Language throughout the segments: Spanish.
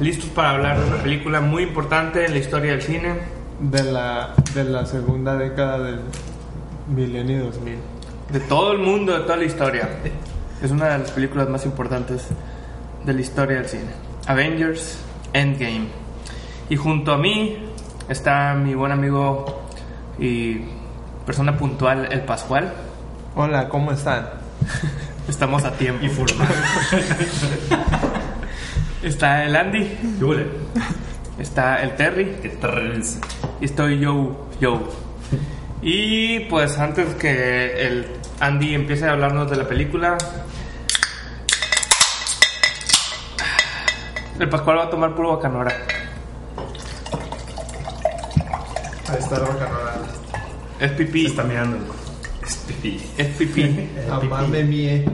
listos para hablar de una película muy importante en la historia del cine. de la, de la segunda década del milenio 2000. De todo el mundo, de toda la historia. Es una de las películas más importantes de la historia del cine. Avengers Endgame. Y junto a mí está mi buen amigo y persona puntual, el Pascual. Hola, ¿cómo están? Estamos a tiempo. Está el Andy. Está el Terry. Y estoy yo, yo. Y pues antes que el Andy empiece a hablarnos de la película, el Pascual va a tomar puro bacanora. Ahí está la bacanora. Es pipí. Está mirando. Es pipí. Amame mie.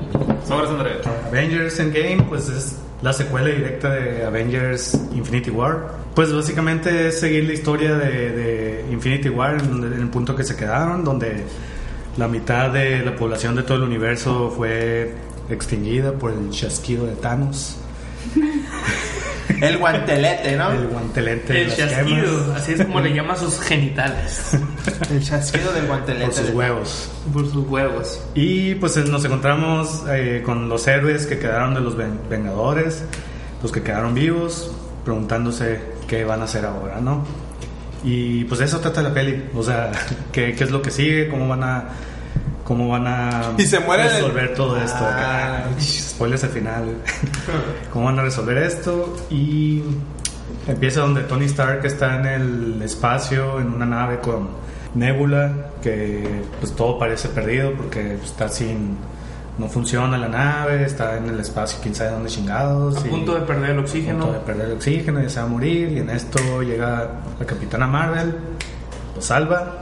Sobres, André. Avengers Endgame, pues es la secuela directa de Avengers Infinity War. Pues básicamente es seguir la historia de, Infinity War en, en el punto que se quedaron, donde la mitad de la población de todo el universo fue extinguida por el chasquido de Thanos, El guantelete, ¿no? el guantelete El chasquido, así es como le llama a sus genitales. El chasquido del guantelete. por sus huevos. Por sus huevos. Y pues eh, nos encontramos eh, con los héroes que quedaron de los ven- Vengadores, los que quedaron vivos, preguntándose qué van a hacer ahora, ¿no? Y pues de eso trata la peli, o sea, qué, qué es lo que sigue, cómo van a cómo van a Y se muere el- resolver todo esto. Ah. Spoilers al final. cómo van a resolver esto y empieza donde Tony Stark está en el espacio en una nave con Nebula que pues todo parece perdido porque está sin no funciona la nave, está en el espacio, quién sabe dónde chingados. A y- punto de perder el a oxígeno. punto de perder el oxígeno y se va a morir y en esto llega la Capitana Marvel, lo salva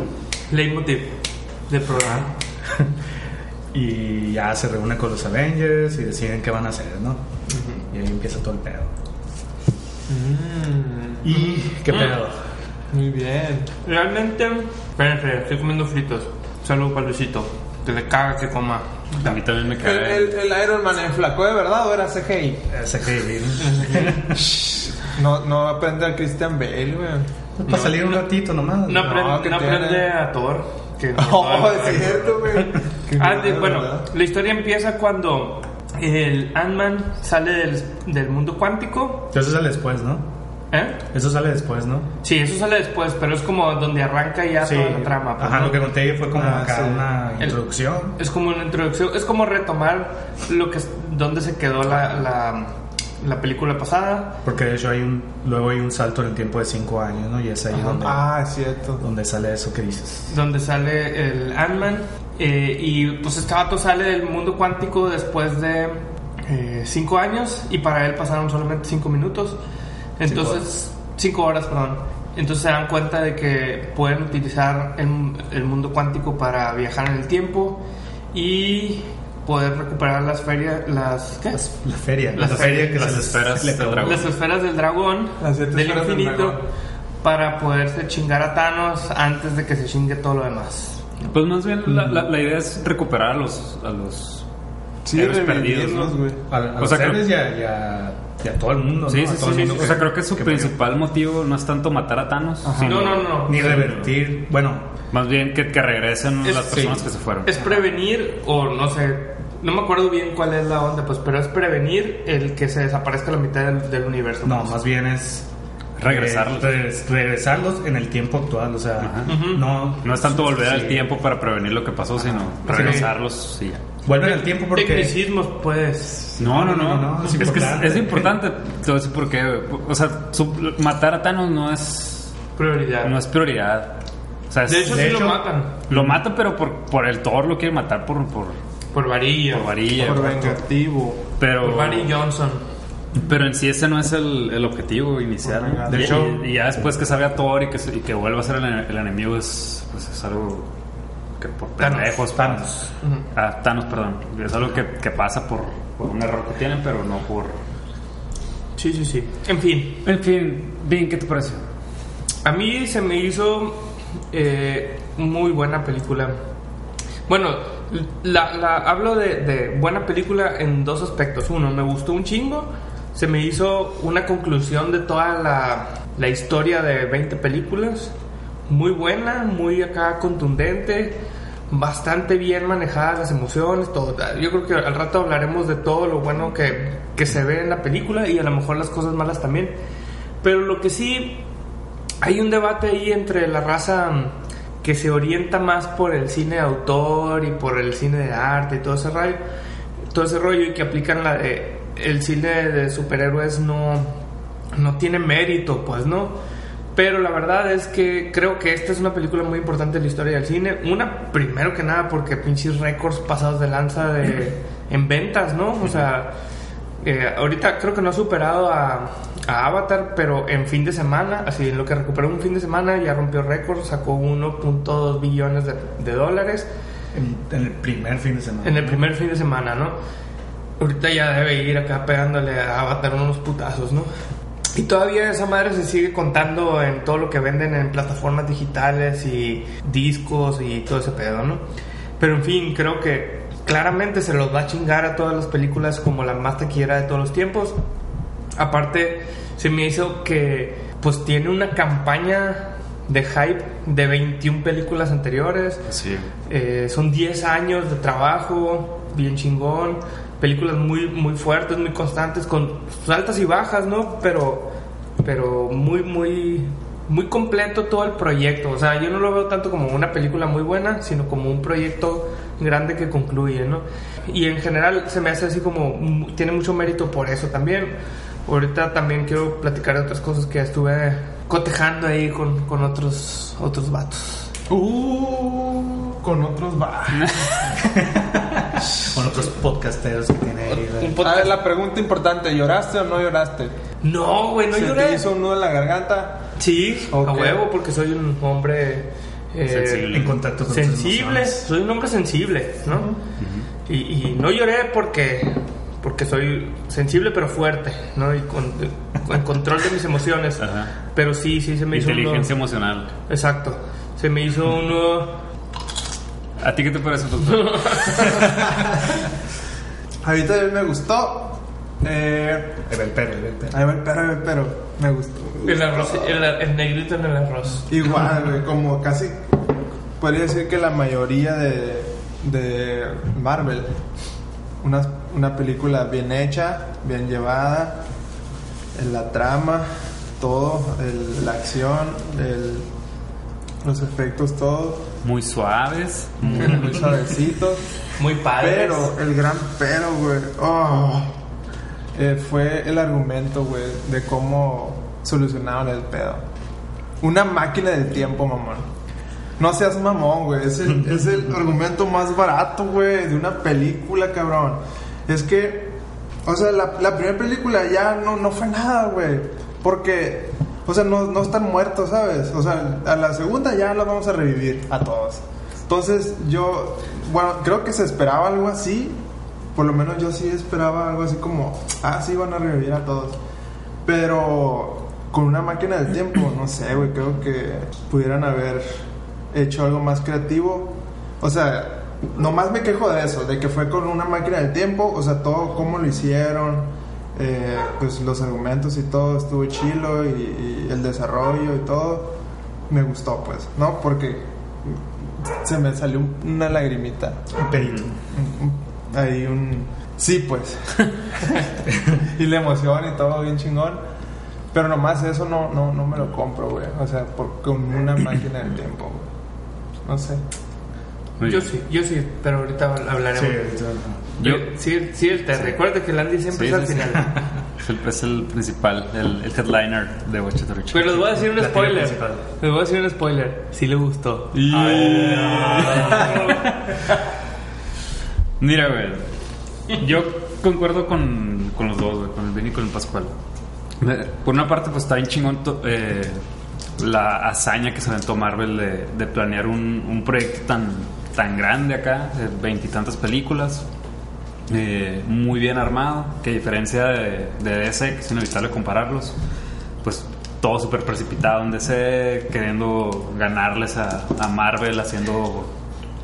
Leitmotiv del programa. y ya se reúne con los Avengers y deciden qué van a hacer, ¿no? Y ahí empieza todo el pedo. Mm, ¿Y qué pedo? muy bien. Realmente, espérense, estoy comiendo fritos. Salud, Luisito. Que le caga que coma. A mí también me El, cae. el, el Iron Man enflacó de verdad o era CGI? Ese que No, no aprende a Christian Bale, güey. para salir un ratito nomás. No, aprende, que no aprende a Thor. Que Oh, es cierto, güey. Ah, bueno, ¿verdad? la historia empieza cuando el Ant-Man sale del, del mundo cuántico. Eso sale después, ¿no? ¿Eh? Eso sale después, ¿no? Sí, eso sale después, pero es como donde arranca ya toda la trama. pues, Ajá, ¿no? lo que conté fue como Ah, acá sí. una El- introducción. Es como una introducción, es como retomar lo que donde se quedó la, la, la película pasada. Porque de hecho hay un, luego hay un salto en el tiempo de 5 años, ¿no? Y es ahí donde, Ah, es cierto. donde sale eso que dices. donde sale el Ant-Man. eh, y pues este vato sale del mundo cuántico después de 5 años y para él pasaron solamente 5 minutos. Entonces, 5 horas, perdón. Entonces se dan cuenta de que pueden utilizar el, el mundo cuántico para viajar en el tiempo y poder recuperar las ferias, las, ¿qué? La feria. Las la feria ferias, que las esferas del dragón. las esferas del dragón, Las siete del esferas del infinito, dragón. para poderse chingar a Thanos antes de que se chingue todo lo demás. Pues más bien la, la- la idea es recuperar a los, a los Sí, héroes perdidos, ¿no? güey. A, a O los sea, creo- héroes y a, y a- y a todo el mundo, Sí, ¿no? sí, A todo sí, el sí. mundo O sea, creo que su principal motivo no es tanto matar a Thanos, sino No, no, no. Ni revertir, bueno, más bien que, que regresen Es- las personas sí. que se fueron. Es prevenir o no sé, No me acuerdo bien cuál es la onda, pues, pero es prevenir el que se desaparezca la mitad del, del universo. No, pues. más bien es Regresarlos. regres- regresarlos en el tiempo actual, o sea, no No es tanto volver Sí. al tiempo para prevenir lo que pasó, sino regresarlos y ya. Vuelven al tiempo porque Tecnicismos, pues. No, no, no. No, no, es es, que es, importante. es importante. Te voy a decir por qué. O sea, su- matar a Thanos no es, Prioridad. no es prioridad. O sea, es- de hecho, de sí lo matan. lo mata, pero por, por el Thor lo quiere matar por, por, Por varilla. por varilla. Por vengativo. pero, Por Barry Johnson. pero en sí ese no es el, el objetivo inicial. De hecho, y, y ya después que salga Thor y que, y que vuelva a ser el, el enemigo es, pues es algo que por Thanos. pendejos. Thanos. Ah, Thanos, perdón. Es algo que, que pasa por, por un error que tienen, pero no por... Sí, sí, sí. En fin, En fin, bien, ¿qué te parece? a mí se me hizo eh, muy buena película. Bueno, la, hablo de, de buena película en dos aspectos. Uno, me gustó un chingo. Se me hizo una conclusión de toda la, la historia de 20 películas. Muy buena, muy acá contundente. Bastante bien manejadas las emociones, todo. Yo creo que al rato hablaremos de todo lo bueno que, que se ve en la película y a lo mejor las cosas malas también. Pero lo que sí hay un debate ahí entre la raza que se orienta más por el cine de autor y por el cine de arte y todo ese rollo, todo ese rollo y que aplican la de el cine de superhéroes no no tiene mérito, pues no. Pero la verdad es que creo que esta es una película muy importante en la historia del cine. Una, primero que nada, porque pinches récords pasados de lanza de, en ventas, ¿no? O sea, eh, ahorita creo que no ha superado a, a Avatar, pero en fin de semana, así en lo que recuperó un fin de semana, ya rompió récord, sacó 1.2 billones de, de dólares En, en el primer fin de semana. en el primer fin de semana, ¿no? Ahorita ya debe ir acá pegándole a Avatar unos putazos, ¿no? Y todavía esa madre se sigue contando en todo lo que venden en plataformas digitales y discos y todo ese pedo, ¿no? Pero en fin, creo que claramente se los va a chingar a todas las películas como la más taquillera de todos los tiempos. Aparte, se me hizo que pues tiene una campaña de hype de 21 películas anteriores. Sí. Eh, son 10 años de trabajo, bien chingón. Películas muy, muy fuertes, muy constantes, con altas y bajas, ¿no? Pero, pero muy, muy, muy completo todo el proyecto. O sea, yo no lo veo tanto como una película muy buena, sino como un proyecto grande que concluye, ¿no? Y en general se me hace así como, tiene mucho mérito por eso también. Ahorita también quiero platicar de otras cosas que estuve cotejando ahí con, con otros, otros vatos. Uh, con otros va. Con otros podcasteros que tiene ahí. Un de- A podcast- ver, la pregunta importante, ¿lloraste o no lloraste? No, güey, no ¿Se lloré. te hizo un nudo en la garganta? Sí, a huevo, porque soy un hombre eh, Sensible. En contacto con sensible. Soy un hombre sensible, ¿no? y, y no lloré porque porque soy sensible pero fuerte, ¿no? Y con, con control de mis emociones. Ajá. Pero sí, sí se me hizo un Inteligencia emocional. Exacto. Se me hizo un nudo. ¿A ti qué te parece, doctor? Ahorita me gustó. Eh, El perro, el perro. ahí va el pero, ahí va el pero. Me gustó. El, arroz, el, el negrito en el arroz. Igual, güey, como casi podría decir que la mayoría de, de Marvel. Una, una película bien hecha, bien llevada, en la trama, todo, el- la acción, el- los efectos, todo, Muy suaves. muy suavecitos. Muy padre. Pero, el gran pero, güey, oh, eh, fue el argumento, güey, de cómo solucionaron el pedo. Una máquina del tiempo, mamón. No seas mamón, güey. Es el, es el argumento más barato, güey, de una película, cabrón. Es que, o sea, la, la primera película ya no, no fue nada, güey. Porque, o sea, no, no están muertos, ¿sabes? O sea, a la segunda ya los vamos a revivir a todos. Entonces, yo, bueno, creo que se esperaba algo así. Por lo menos yo sí esperaba algo así como, ah, sí, van a revivir a todos. Pero con una máquina del tiempo, no sé, güey, creo que pudieran haber hecho algo más creativo. O sea, nomás me quejo de eso, de que fue con una máquina del tiempo, o sea, todo cómo lo hicieron, eh, pues los argumentos y todo estuvo chilo y, y el desarrollo y todo, me gustó, pues, ¿no? Porque se me salió una lagrimita. Un pedito. Ahí un... Sí, pues. y la emoción y todo bien chingón. Pero nomás eso no, no, no me lo compro, güey. O sea, por, con una máquina del tiempo, güey. No sé. Yo sí, yo sí, pero ahorita hablaremos. Sí, Yo- sí, sí, Terry. Recuerda que el Andy siempre Sí, es al sí, sí. final. Es el, principal, el, el headliner de Watch. Pero les voy a decir un La spoiler. Les voy a decir un spoiler. Sí le gustó. Mira, güey. Yo concuerdo con, con los dos, güey, con el Benny y con el Pascual. Eh, Por una parte, pues está bien chingón to- eh, la hazaña que se aventó Marvel de, de planear un, un proyecto tan, tan grande acá, veintitantas películas, eh, muy bien armado, que a diferencia de, de DC, que es inevitable compararlos, pues todo súper precipitado en DC, queriendo ganarles a, a Marvel, haciendo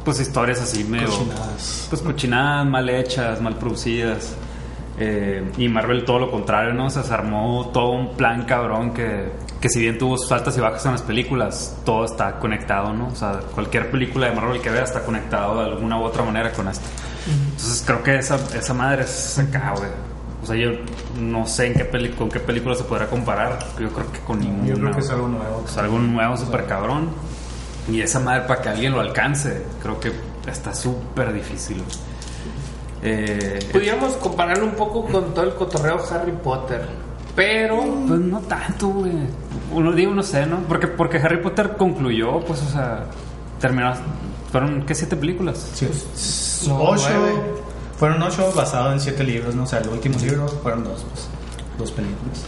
pues historias así medio Cochinadas. pues cochinadas, mal hechas, mal producidas. Eh, y Marvel todo lo contrario, ¿no? O sea, se armó todo un plan cabrón que, que si bien tuvo sus altas y bajas en las películas, todo está conectado, ¿no? O sea, cualquier película de Marvel que veas está conectado de alguna u otra manera con esto. Entonces creo que esa, esa madre es acá, güey. O sea, yo no sé en qué peli con qué película se podrá comparar. Yo creo que con ninguna. Yo creo que es algo nuevo. Es algo nuevo, súper cabrón. Y esa madre para que alguien lo alcance, creo que está súper difícil. Eh, Pudiéramos compararlo un poco con todo el cotorreo Harry Potter. Pero. pues no tanto, güey. Uno digo, no sé, ¿no? Porque, porque Harry Potter concluyó, pues, o sea, terminó. Fueron, ¿qué? ¿Siete películas? Sí. No, ocho. nueve. Fueron ocho basados en siete libros, ¿no? O sea, el último libro fueron dos, pues. Dos películas.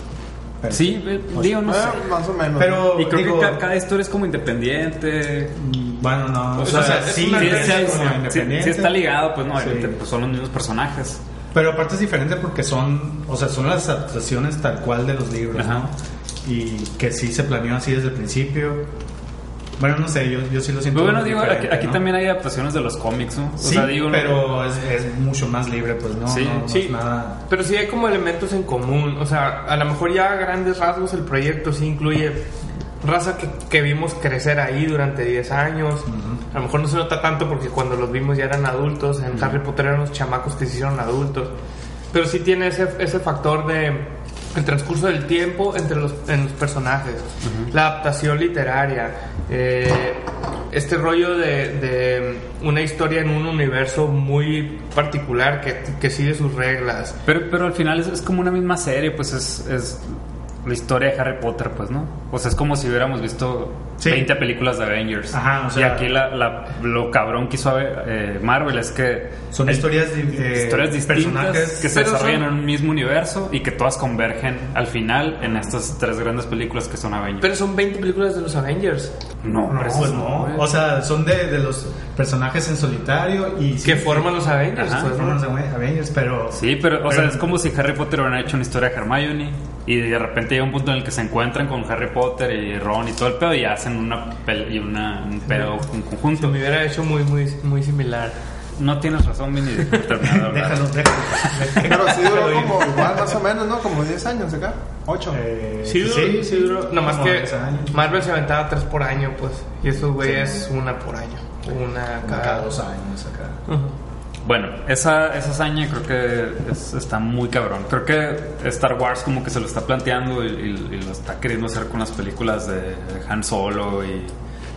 Pero- Sí, eh, digo, no sé. Ah, más o menos. Pero, Y creo digo, que ca- cada historia es como independiente. Bueno, no. O sea, sea, es sí, una Sí, es sí, como sí, independiente. sí está ligado, pues no, Sí. obviamente, pues, son los mismos personajes. Pero aparte es diferente porque son, o sea, son las adaptaciones tal cual de los libros, Ajá. ¿no? Y que sí se planeó así desde el principio. Bueno, no sé, yo, yo sí lo siento. Pero bueno, digo, aquí, aquí ¿no? también hay adaptaciones de los cómics, ¿no? O Sí, sea, digo, no- pero es, es mucho más libre, pues no, Sí, no, no sí. es nada. Pero sí hay como elementos en común. O sea, a lo mejor ya a grandes rasgos el proyecto sí incluye raza que, que vimos crecer ahí durante 10 años. A lo mejor no se nota tanto porque cuando los vimos ya eran adultos. En Harry Potter eran los chamacos que se hicieron adultos. Pero sí tiene ese, ese factor de el transcurso del tiempo entre los, en los personajes, la adaptación literaria, eh, este rollo de, de una historia en un universo muy particular que, que sigue sus reglas. Pero, pero al final es, es como una misma serie, pues es, es la historia de Harry Potter, pues, ¿no? O sea, es como si hubiéramos visto Sí. 20 películas de Avengers. Ajá, o sea- y aquí la, la- lo cabrón que hizo eh, Marvel es que... Son el- historias, di- eh, historias distintas personajes que se desarrollan son- en un mismo universo y que todas convergen al final en estas tres grandes películas que son Avengers. Pero son 20 películas de los Avengers no, No, pues eso no. güey. O sea, son de, de los personajes en solitario y que forman los Avengers. Ajá, pues, ¿no? forman los Avengers, pero Sí, pero, o pero- sea, es como si Harry Potter hubiera hecho una historia de Hermione y de repente llega un punto en el que se encuentran con Harry Potter y Ron y todo el pedo y hacen una, pel- y una un pedo en Se conjunto. me hubiera hecho muy, muy, muy similar. No tienes razón, Vini, de déjalo, déjalo. Pero sí duró como igual, más o menos, ¿no? Como 10 años acá. 8. Eh, Sí, duró, sí, duró. Nomás que 10 años. Marvel se aventaba tres por año, pues. Y estos güeyes una por año. Una cada cada dos años acá. Bueno, esa, esa hazaña creo que es- está muy cabrón. Creo que Star Wars como que se lo está planteando y, y- y lo está queriendo hacer con las películas de, Han Solo y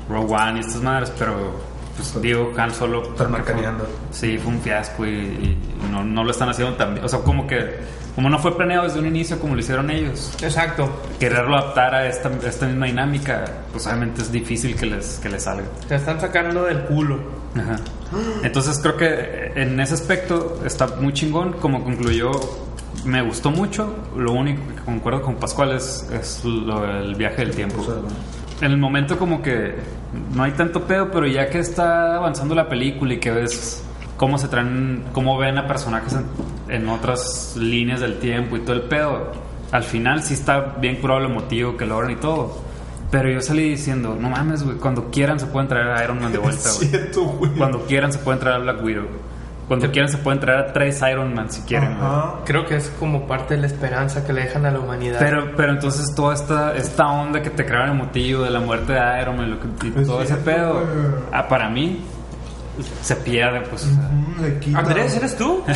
Rogue One y estas madres, pero pues digo, Han Solo... Están marcaneando. Sí, fue un fiasco y, y no, no lo están haciendo tan bien. O sea, como que como no fue planeado desde un inicio como lo hicieron ellos, Exacto. quererlo adaptar a esta, esta misma dinámica, pues obviamente es difícil que les, que les salga. Se están sacando del culo. Ajá. Entonces creo que en ese aspecto está muy chingón. Como concluyó, me gustó mucho. Lo único que concuerdo con Pascual es, es lo del viaje del tiempo. En el momento como que no hay tanto pedo, pero ya que está avanzando la película y que ves cómo se traen, cómo ven a personajes en, en otras líneas del tiempo y todo el pedo, al final sí está bien curado lo emotivo que logran y todo. Pero yo salí diciendo, no mames, güey, cuando quieran se pueden traer a Iron Man de vuelta, güey. Cierto, güey. Cuando quieran se pueden traer a Black Widow. Cuando quieran se pueden traer a tres Iron Man si quieren. güey. Ajá. Creo que es como parte de la esperanza que le dejan a la humanidad. Pero, pero entonces toda esta, esta onda que te crearon emotivo de la muerte de Iron Man lo que- y Es todo ese cierto, pedo, ah, para mí se pierde, pues. o sea. Le quita. Andrés, ¿eres tú?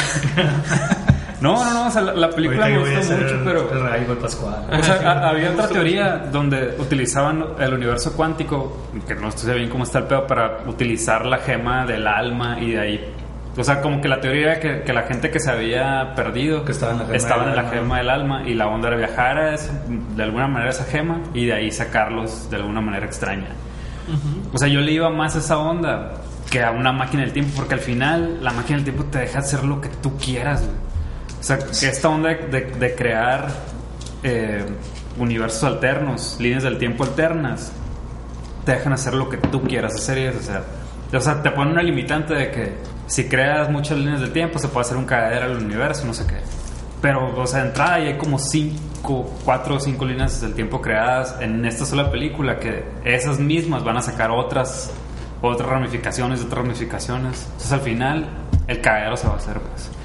No, no, no, o sea, la, la película me gustó mucho, el- pero... el rayo del Pascual. O sea, a- había otra teoría donde utilizaban el universo cuántico, que no sé bien cómo está el pedo, para utilizar la gema del alma y de ahí. O sea, como que la teoría era que, que la gente que se había perdido Que estaba en la gema estaba del en la alma. gema del alma y la onda era viajar a ese- de alguna manera esa gema y de ahí sacarlos de alguna manera extraña. O sea, yo le iba más a esa onda que a una máquina del tiempo, porque al final la máquina del tiempo te deja hacer lo que tú quieras, güey. O sea, que esta onda de, crear eh, universos alternos, líneas del tiempo alternas, te dejan hacer lo que tú quieras hacer. O sea, o sea, te ponen una limitante de que si creas muchas líneas del tiempo se puede hacer un cagadero al universo, no sé qué. Pero, o sea, de entrada ya hay como cinco, cuatro o cinco líneas del tiempo creadas en esta sola película que esas mismas van a sacar otras, otras ramificaciones, otras ramificaciones. Entonces al final el cagadero se va a hacer, pues.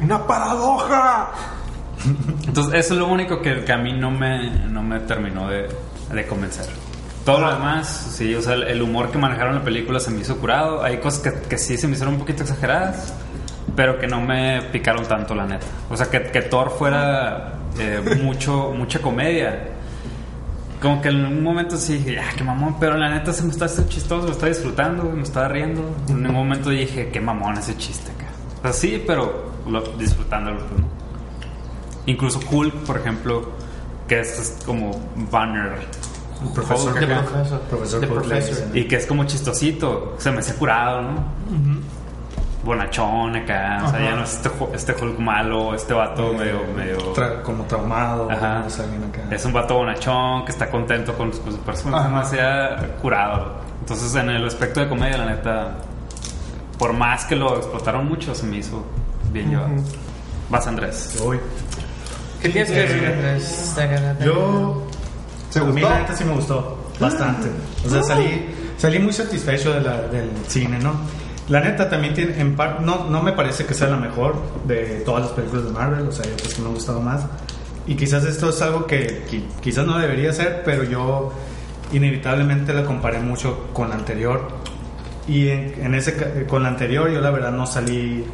¡Una paradoja! Entonces, eso es lo único que, que a mí no me, no me terminó de, de convencer. Todo lo demás, sí, o sea, el, el humor que manejaron la película se me hizo curado. Hay cosas que, que sí se me hicieron un poquito exageradas, pero que no me picaron tanto, la neta. O sea, que, que Thor fuera eh, mucho, mucha comedia. Como que en un momento sí dije, ah, qué mamón, pero la neta se me está haciendo chistoso, lo está disfrutando, me estaba riendo. En un momento dije, qué mamón ese chiste acá. O sea, sí, pero lo, disfrutándolo, pues, ¿no? Incluso Hulk, por ejemplo, que es, es como Banner. Profesor Hulk De acá, profesor. Hulk profesor. y que es como chistosito. Se me hace curado, ¿no? Bonachón acá. O sea, ya no es este, Hulk- este Hulk malo, este vato medio. medio Tra- como traumado. Ajá. acá. Es un vato bonachón que está contento con, con su persona. Se me hacía curado. Entonces, en el aspecto de comedia, la neta, por más que lo explotaron mucho, se me hizo bien llevado. Vas, Andrés. Uy. ¿Qué tienes que decir, Andrés? Yo. ¿Se a mí gustó? la neta sí me gustó. Bastante. O sea, salí, salí muy satisfecho de la- del cine, ¿no? La neta también tiene, en par, no, no me parece que sea la mejor de todas las películas de Marvel, o sea, hay otras que me han gustado más. Y quizás esto es algo que, qui- quizás no debería ser, pero yo inevitablemente la comparé mucho con la anterior. Y en, en ese, con la anterior yo la verdad no salí,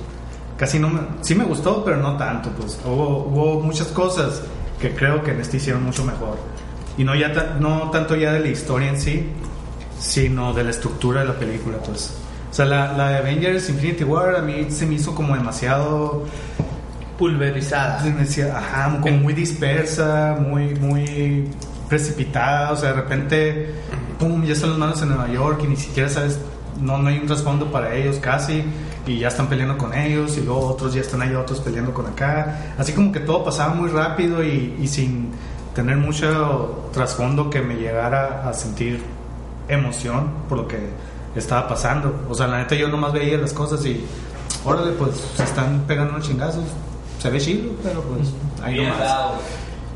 casi no me, sí me gustó, pero no tanto, pues hubo, hubo muchas cosas que creo que en este hicieron mucho mejor. Y no, ya ta- no tanto ya de la historia en sí, sino de la estructura de la película, pues. O sea, la, la de Avengers Infinity War a mí se me hizo como demasiado Pulverizada. ajá, como muy dispersa, muy, muy precipitada, o sea, de repente, pum, ya están los manos en Nueva York y ni siquiera sabes, no, no hay un trasfondo para ellos casi, y ya están peleando con ellos, y luego otros ya están ahí, otros peleando con acá, así como que todo pasaba muy rápido y, y sin tener mucho trasfondo que me llegara a sentir emoción por lo que estaba pasando, o sea, la neta yo nomás veía las cosas y, órale, pues se están pegando unos chingazos, se ve chido, pero pues ahí nomás.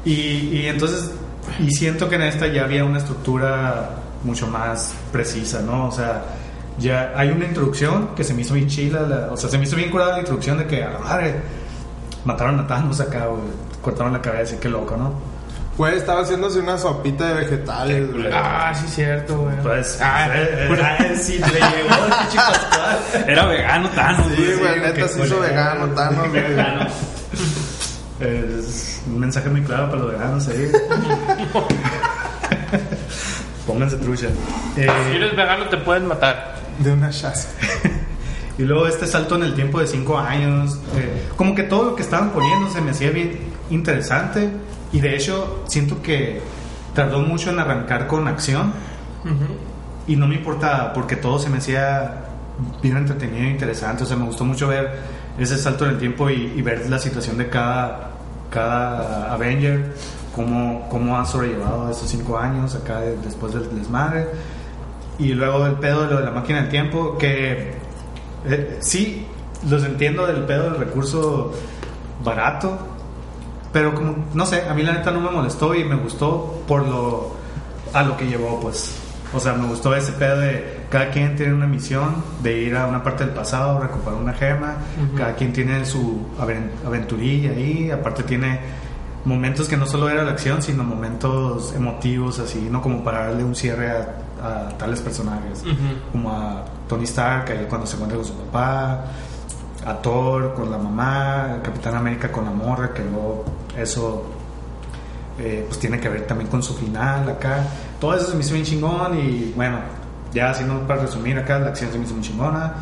Y, y entonces, y siento que en esta ya había una estructura mucho más precisa, ¿no? O sea, ya hay una introducción que se me hizo bien chila, la- o sea, se me hizo bien curada la introducción de que a la madre mataron a Thanos acá, güey, cortaron la cabeza y qué loco, ¿no? Güey, estaba haciéndose una sopita de vegetales, güey. Ah, sí, cierto, güey. Pues, Ah, eh, eh, ah, sí, le llegó el pinche Pascual. Era vegano, Thanos. Sí, güey, sí, neta se hizo culero. vegano, Thanos, güey. Vegano. Es un mensaje muy claro para los veganos ahí. Pónganse trucha. Si eres vegano te pueden matar. De una chas. Y luego este salto en el tiempo de 5 años, eh, como que todo lo que estaban poniendo se me hacía bien interesante y de hecho siento que tardó mucho en arrancar con acción y no me importaba porque todo se me hacía bien entretenido e interesante, o sea, me gustó mucho ver ese salto en el tiempo y, y ver la situación de cada, cada Avenger, cómo, cómo han sobrellevado estos 5 años acá de- después del desmadre y luego el pedo de lo de la máquina del tiempo que eh, sí, los entiendo del pedo del recurso barato, pero como, no sé, a mí la neta no me molestó y me gustó por lo, a lo que llevó, pues. O sea, me gustó ese pedo de cada quien tiene una misión de ir a una parte del pasado, recuperar una gema, cada quien tiene su aven- aventurilla ahí, aparte tiene momentos que no solo era la acción, sino momentos emotivos, así, ¿no? Como para darle un cierre a, a tales personajes. Como a Tony Stark, ahí cuando se encuentra con su papá, a Thor con la mamá, Capitán América con la morra, que luego eso eh, pues tiene que ver también con su final acá. Todo eso se me hizo bien chingón y bueno, ya así no para resumir acá, la acción se me hizo muy chingona.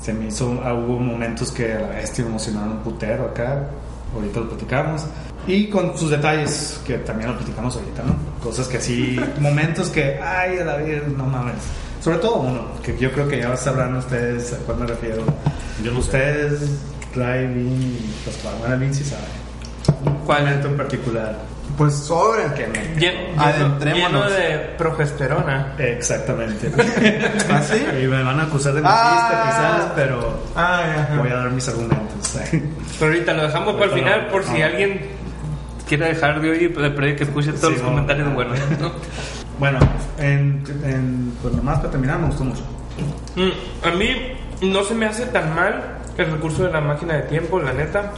Se me hizo, ah, hubo momentos que a la bestia me emocionaron un putero acá, ahorita lo platicamos. Y con sus detalles, que también lo platicamos ahorita, ¿no? Cosas que así, momentos que, ay, a la vida, no mames. Sobre todo uno, que yo creo que ya sabrán ustedes a cuál me refiero. ustedes, Ray, Vin y Pascual, bueno, Vin sí sabe. ¿Cuál? momento en particular. Pues sobre. Que me... Llen- Adentrémonos. Lleno de progesterona. Exactamente. ¿Ah, sí? Y me van a acusar de Ah. machista quizás, pero ajá. voy a dar mis argumentos. Pero ahorita lo dejamos para el final por si no. alguien quiere dejar de oír, de pedir que escuche todos Sí, los no. comentarios buenos. ¿no? bueno, en, en, pues nomás para terminar, me gustó mucho. Mm, a mí no se me hace tan mal el recurso de la máquina de tiempo, la neta.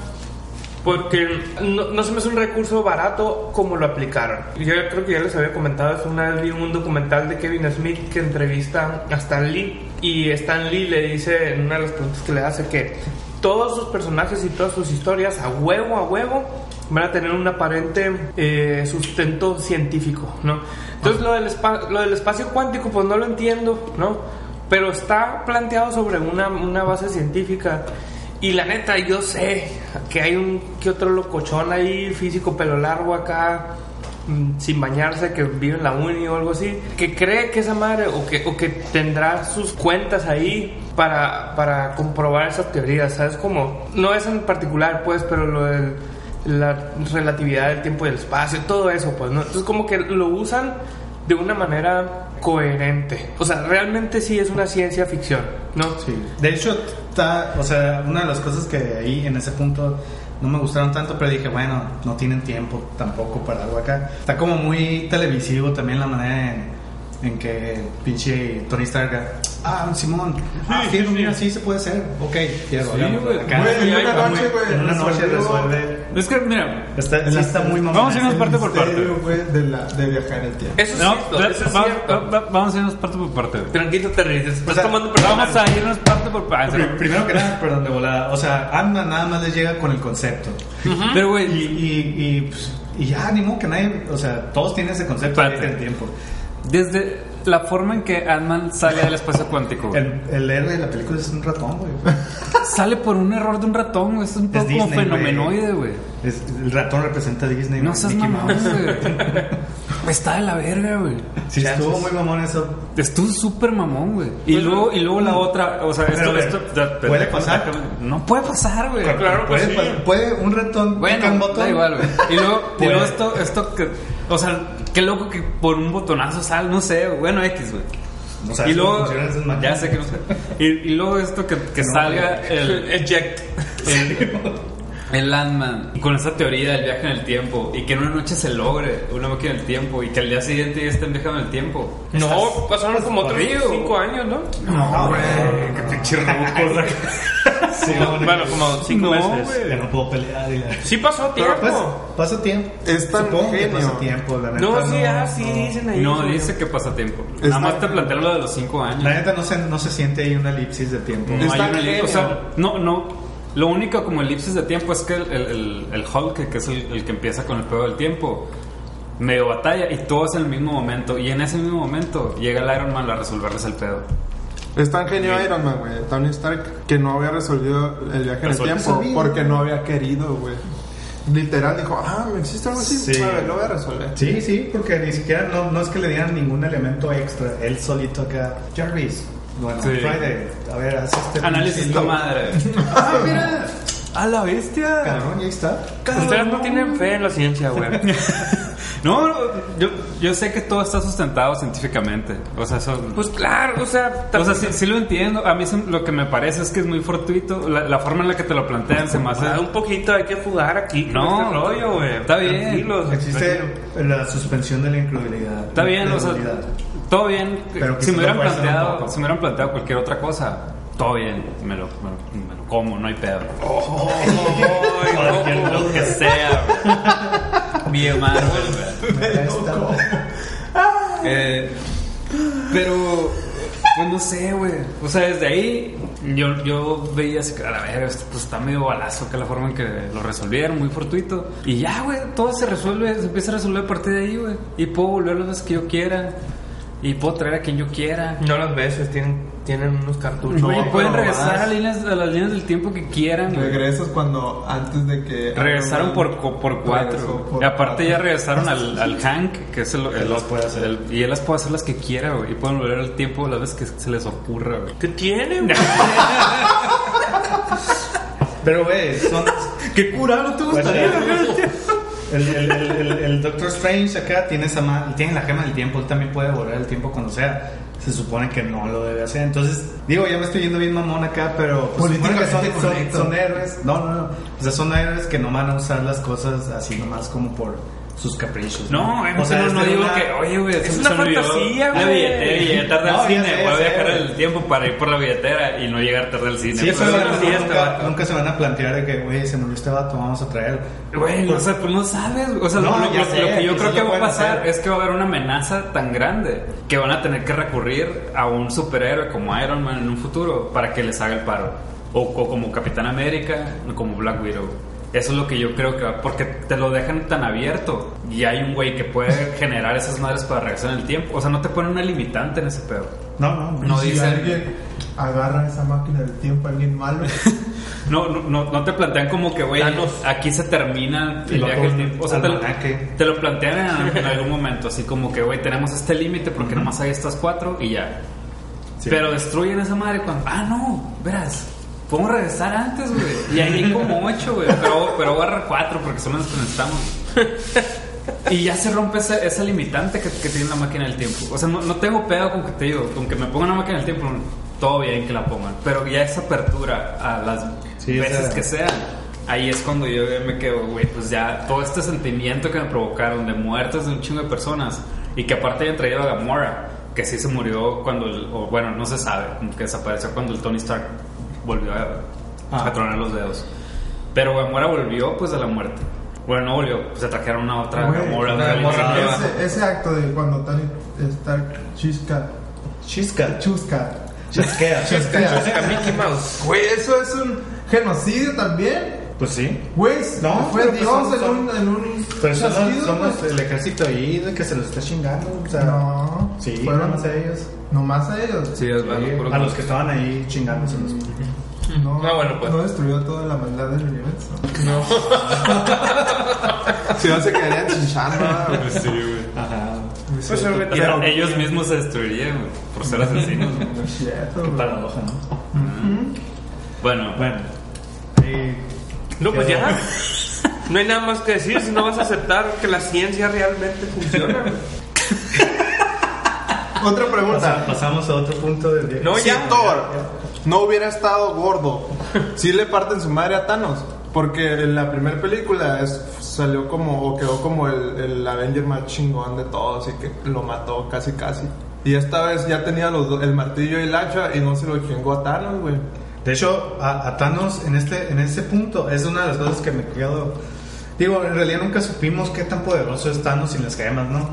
Porque no, no se me hace un recurso barato como lo aplicaron. Yo creo que ya les había comentado, es una vez vi un documental de Kevin Smith que entrevista a Stan Lee. Y Stan Lee le dice en una de las preguntas que le hace que todos sus personajes y todas sus historias, a huevo, a huevo, van a tener un aparente eh, sustento científico, ¿no? Entonces lo del, lo del espacio cuántico, pues no lo entiendo, ¿no? Pero está planteado sobre una, base científica. Y la neta, yo sé que hay un que otro locochón ahí, físico, pelo largo acá, mm, sin bañarse, que vive en la uni o algo así, que cree que esa madre, o que tendrá sus cuentas ahí para, para comprobar esas teorías, ¿sabes? Como, no es en particular, pues, pero lo del la relatividad del tiempo y del espacio, todo eso, pues, ¿no? Entonces, como que lo usan de una manera coherente. O sea, realmente sí es una ciencia ficción, ¿no? Sí. De hecho, está, o sea, una de las cosas que ahí en ese punto no me gustaron tanto, pero dije, bueno, no tienen tiempo tampoco para algo acá. Está como muy televisivo también la manera en, en que pinche Tony Stark, ah, Simón, ah, Sí, sí, mira, sí. sí se puede hacer, ok, fierro, Sí, güey. en una noche, güey, En una noche resuelve. Es que, mira, Está, sí está muy mamón. Vamos a irnos parte por parte. Güey, de, la, de viajar en el tiempo. Eso es no, cierto, va- eso es va- cierto. va- vamos a irnos parte por parte. güey. Tranquilo, te ríes. Estás O sea, tomando Vamos personal. a irnos parte por parte. Pri- Primero que nada, perdón, de volada. O sea, Ant-Man nada más les llega con el concepto. Pero, Y, güey, y, y, pues, y ya, ni modo que nadie. O sea, todos tienen ese concepto de Espérate. viaje del tiempo. Desde la forma en que Ant-Man sale del espacio cuántico, güey, El, el héroe de la película es un ratón, güey. sale por un error de un ratón, güey. Es un poco como Disney, fenomenoide, güey. Es- el ratón representa a Disney. No seas Mickey mamón, Mouse. güey. Está de la verga, güey. Sí, estuvo muy mamón eso. Estuvo súper mamón, güey. Y luego, y luego la otra, o sea, esto, Pero, esto, güey, ¿puede pasar? No puede pasar, güey. Claro que ¿Puede, sí. pasar- puede un ratón Bueno, un botón? da igual, güey. Y luego, y luego esto, esto que, o sea, qué loco que por un botonazo sale, no sé, bueno, X, güey. No sabes y luego, cómo ya sé que no sé. Y, y luego esto que, que No, salga el, Eject. el Landman con esa teoría del viaje en el tiempo y que en una noche se logre una máquina del tiempo y que al día siguiente ya estén viajando en el tiempo. No, pasaron como otros jodido. 5 años, ¿no? No, güey. Qué pinche rucos. Sí, Bueno, como 5 No, meses. güey. Ya no puedo pelear. y la- Sí pasó tiempo. Pues, pasa tiempo. Es tan Supongo que genio. pasa tiempo, la neta. no, sí, ah, sí, dicen ahí. No, dice que pasa tiempo. Está- Nada más te plantea lo de los cinco años. La neta no se, no se siente ahí una elipsis de tiempo. No Está hay una elipsis, o sea, no, no. Lo único como elipsis de tiempo es que el, el, el- el Hulk, que es el, el que empieza con el juego del tiempo, medio batalla y todo es en el mismo momento. Y en ese mismo momento llega el Iron Man a resolverles el pedo. Es tan genio Iron Man, güey, Tony Stark, que no había resolvido el viaje en el tiempo porque no había querido, güey. Literal dijo, ah, ¿me existe algo así? Sí. A ver, lo voy a resolver. Sí, sí, porque ni siquiera no, no es que le dieran ningún elemento extra. Él solito acá. Jarvis. Bueno, Sí. Friday. A ver, haz este. Análisis pinche tu logo. madre. ¡Ah, mira! ¡A la bestia! Cabrón, y ahí está. Ustedes no tienen fe en la ciencia, güey. No, yo, yo sé que todo está sustentado científicamente. O sea, eso. Pues claro, o sea, o sea, sí, sí lo entiendo. A mí se- lo que me parece es que es muy fortuito. La, la forma en la que te lo plantean se me hace. Ah, un poquito hay que jugar aquí con No, este rollo, güey. está bien. Tranquilos, Existe la suspensión de la incredulidad. Está bien, o sea, todo bien. Pero si me hubieran planteado, si me hubieran planteado cualquier otra cosa, todo bien, me lo, me, lo- me lo como, no hay pedo. Ay, Cualquier- no, lo que sea, serie Marvel. Eh, pero, pues no sé, güey. O sea, desde ahí yo, yo veía así que, a ver, esto pues está medio balazo, que la forma en que lo resolvieron, muy fortuito. Y ya, güey, todo se resuelve, se empieza a resolver a partir de ahí, güey. Y puedo volver las veces que yo quiera. Y puedo traer a quien yo quiera. No las veces, tienen, tienen unos cartuchos. Güey, No, pueden regresar a, líneas, a las líneas del tiempo que quieran, güey. Regresas cuando antes de que. Regresaron por, por cuatro. Por y aparte cuatro. ya regresaron al, al Hank, que es el, el- las puede hacer. el- y él las puede hacer las que quiera, güey. Y pueden volver al tiempo las veces que se les ocurra, güey. ¿Qué tiene, güey? Pero, güey, son. Qué curado te Pues, el, el, el, el, el Doctor Strange acá tiene esa ma- tiene la gema del tiempo, él también puede volver el tiempo cuando sea. Se supone que no lo debe hacer. Entonces, digo, ya me estoy yendo bien mamón acá, pero pues, que son, son, son héroes. No, no, no. O sea, son héroes que no van a usar las cosas así nomás como por sus caprichos. No, güey, o sea, no, no digo una- que, oye, güey, Es una fantasía, La güey. billetera y llegué tarde No, al cine. sé, Voy a viajar el tiempo para ir por la billetera y no llegar tarde al cine. Sí, Pues, pero Eso nunca, sí, este vato. nunca se van a plantear de que, güey, se murió este vato, vamos a traer. Güey, o sea, pues no sabes. O sea, No, lo, lo- sé, lo que yo quizás creo que va a pasar hacer. es que va a haber una amenaza tan grande que van a tener que recurrir a un superhéroe como Iron Man en un futuro para que les haga el paro. O, o como Capitán América, o como Black Widow. Eso es lo que yo creo que va, porque te lo dejan tan abierto y hay un güey que puede generar esas madres para regresar en el tiempo. O sea, no te ponen una limitante en ese pedo. No, no, No si dicen- alguien agarra esa máquina del tiempo, alguien malo. No, no, no, no te plantean como que, güey, aquí se termina el viaje del tiempo. O sea, te lo, almanaque. te lo plantean en, en algún momento, así como que, güey, tenemos este límite porque nomás hay estas cuatro y ya. Sí. Pero destruyen esa madre cuando, ah, no, verás, podemos regresar antes, güey. Y ahí hay como ocho, güey, pero, pero voy a agarrar cuatro porque son las que necesitamos. Y ya se rompe esa, esa limitante que, que tiene la máquina del tiempo. O sea, no, no tengo pedo con que te digo, con que me pongan una máquina del tiempo, todo bien que la pongan. Pero ya esa apertura a las Sí, veces sea- que sean, ahí es cuando yo me quedo, güey, pues ya todo este sentimiento que me provocaron de muertes de un chingo de personas y que aparte hayan traído a Gamora, que sí se murió cuando, el, o bueno, no se sabe, como que desapareció cuando el Tony Stark volvió a, Ah. a tronar los dedos. Pero Gamora volvió pues de la muerte. Bueno, no volvió, pues se trajeron una otra Güey, Gamora. ese, ese acto de cuando Tony Stark chisca, Chisca. chusca, Chisquea. chusca. Mickey Mouse. Güey, eso es un genocidio también. Pues sí. Güey, No, fue pero pues Dios en, un, en un Pero somos, chasquido, somos güey. el ejército ahí de que se los está chingando. O sea, No, Sí, fueron más a ellos. Nomás a ellos. Sí, es bueno, A los que estaban ahí chingándoselos. No, Ah, bueno, pues. no destruyó toda la maldad del universo. No. Si no se quedarían chinchando, güey. Sí, güey. Ajá. Pues se O metieron. sea, ellos mismos se destruirían güey, por ser asesinos. No güey. Paradoja, ¿no? Bueno, Bueno. Y No, pues ya. No hay nada más que decir si no vas a aceptar que la ciencia realmente funciona. Otra Pasa- pregunta. pasamos a otro punto del día. No, si ya. Thor no hubiera estado gordo, ¿sí le parten su madre a Thanos? Porque en la primera película es- salió como, o quedó como el, el Avenger más chingón de todos y que lo mató casi casi. Y esta vez ya tenía los dos- el martillo y el hacha y no se lo chingó a Thanos, güey. De hecho, a, a Thanos en este, en este punto es una de las cosas que me quedo. Digo, en realidad nunca supimos qué tan poderoso es Thanos sin las gemas, ¿no?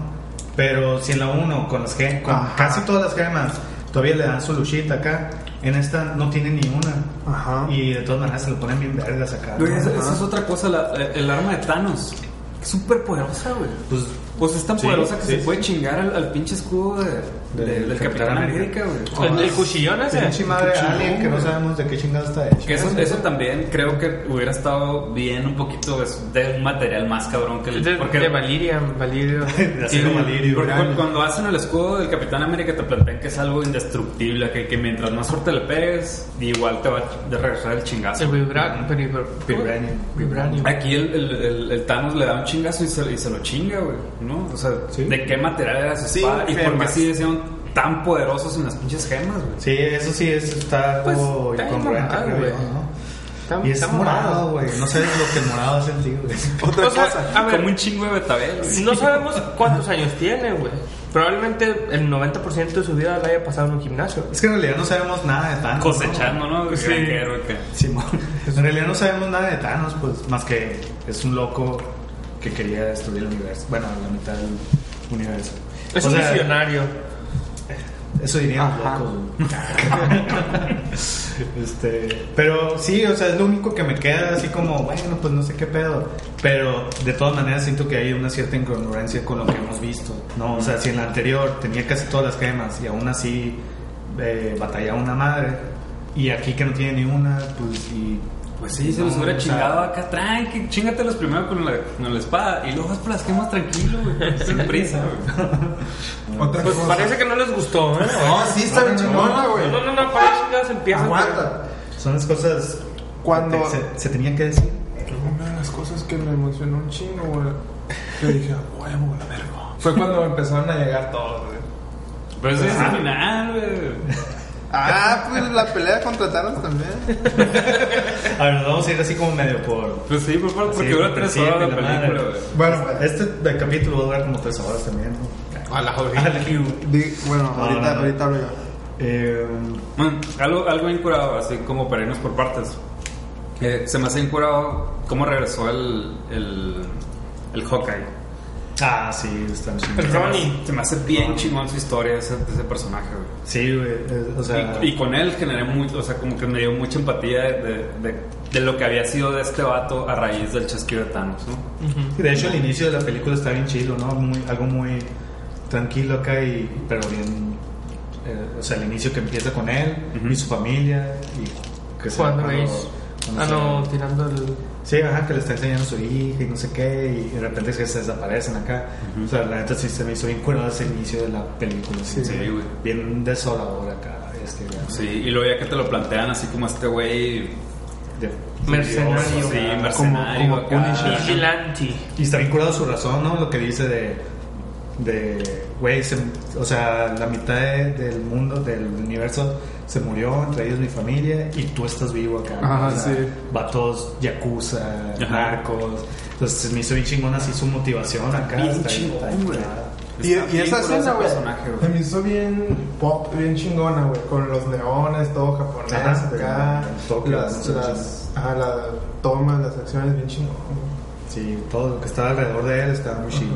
Pero si en la 1, con las gemas, con Ajá. casi todas las gemas, todavía le dan su luchita acá. En esta no tiene ni una. Ajá. Y de todas maneras se lo ponen bien vergas acá. Güey, ¿no? esa, esa es otra cosa, la- el arma de Thanos. Es súper poderosa, güey. Pues, Pues es tan Sí, poderosa que sí, se sí. puede chingar al, al pinche escudo de, de- Del del Capitán Capitán América. Güey. El, el cuchillón ese. pinche madre alien que no sabemos de qué chingada está hecho. Que eso, eso también creo que hubiera estado bien un poquito de, de un material más cabrón que el... De, porque de Valiria, Valirio. De Sí, valirio. porque cuando, hacen el escudo del Capitán América te plantean que es algo indestructible, que, que mientras más suerte le pegues, igual te va a regresar el chingazo. El vibra, vibra- Vibranium. Vibranium. Aquí el, el, el- el Thanos le da un chingazo y se, y se lo chinga, güey, ¿no? O sea, Sí. ¿de qué material era su Sí, espada? ¿Y por qué gemas. sigue siendo tan poderosos en las pinches gemas, güey? Sí, eso sí es, está Pues, algo está incongruente, creo güey. ¿no? Está- Y es está morado, güey. No sé lo que el morado hace en ti, güey. Otra O sea, cosa. a ver, Como un chingo de betabel, güey. no sabemos cuántos años tiene, güey. Probablemente el 90% de su vida la haya pasado en un gimnasio. Es que en realidad no sabemos nada de Thanos. Cosechando, ¿no? Sí. Granjero, que- Simón. En realidad no sabemos nada de Thanos, pues, más que es un loco que quería destruir el universo. Bueno, la mitad del universo. Es O un sea, visionario. Eso dirían locos. este, pero sí, o sea, es lo único que me queda así como, bueno, pues no sé qué pedo. Pero de todas maneras siento que hay una cierta incongruencia con lo que hemos visto. No, o sea, si en la anterior tenía casi todas las gemas y aún así eh, batallaba una madre y aquí que no tiene ni una, pues y Pues sí, se los hubiera chingado acá, tranqui, chingatelos primero con la, con la espada y luego vas por las gemas tranquilo, güey, sin prisa, güey. Otra Pues cosa. parece que no les gustó, ¿eh? No, sí está bien chingona, güey. No, no, no, para chingados empieza. Aguanta. son las cosas Cuando- que se, se tenían que decir. Una de las cosas que me emocionó un chingo, güey. Que dije, "A huevo, la verga. Fue cuando empezaron a llegar todos, güey. Pero ese es el final, güey. Ah, pues la pelea contra Thanos también. A ver, nos vamos a ir así como medio por. Pues sí, por favor, porque Sí, dura tres horas la la película. Bueno, Este de capítulo va a durar como tres horas también. ¿no? A la di- bueno, No, ahorita, no, no. ahorita hablo yo. Eh, Bueno, algo, algo incurado, así como para irnos por partes. Eh, se me hace incurado cómo regresó el, el, el Hawkeye. Ah, sí, está El chingón. Ronnie. Se me hace bien chingón su historia de ese, ese personaje, güey. Sí, güey. O sea, Y, y con él generé mucho, o sea, como que me dio mucha empatía de, de, de lo que había sido de este vato a raíz del chasquido de Thanos, ¿no? de hecho, el inicio de la película está bien chido, ¿no? Muy, algo muy tranquilo acá, y, pero bien. eh, o sea, el inicio que empieza con él Ujú. y su familia. Y que se- Cuando cuando- veis. Ah, no, tirando el. Sí, ajá, que le está enseñando a su hija y no sé qué, y de repente se desaparecen acá. O sea, la neta sí se me hizo bien curado ese inicio de la película. Sí, Sí, güey. Bien desolador acá. Este, güey. Sí, y luego ya que te lo plantean así como este güey... De- Mercenario. Sí, acá. mercenario como acá. Punisher. Vigilante. Y está bien curado su razón, ¿no? Lo que dice de. De güey, se- o sea, la mitad de- del mundo, del universo se murió, entre ellos mi familia, y tú estás vivo acá. Ajá, O sea, sí. Vatos, yakuza, Ajá. narcos. Entonces me hizo bien chingón así su motivación acá. Bien está chingón, bien güey. Y, esa escena, güey, se me hizo bien pop, bien chingona, güey, con los leones, todo japonés Ajá, acá, Tokio, las, no sé, las, ajá, la toma, las acciones, bien chingón. Sí, todo lo que estaba alrededor de él estaba muy chido.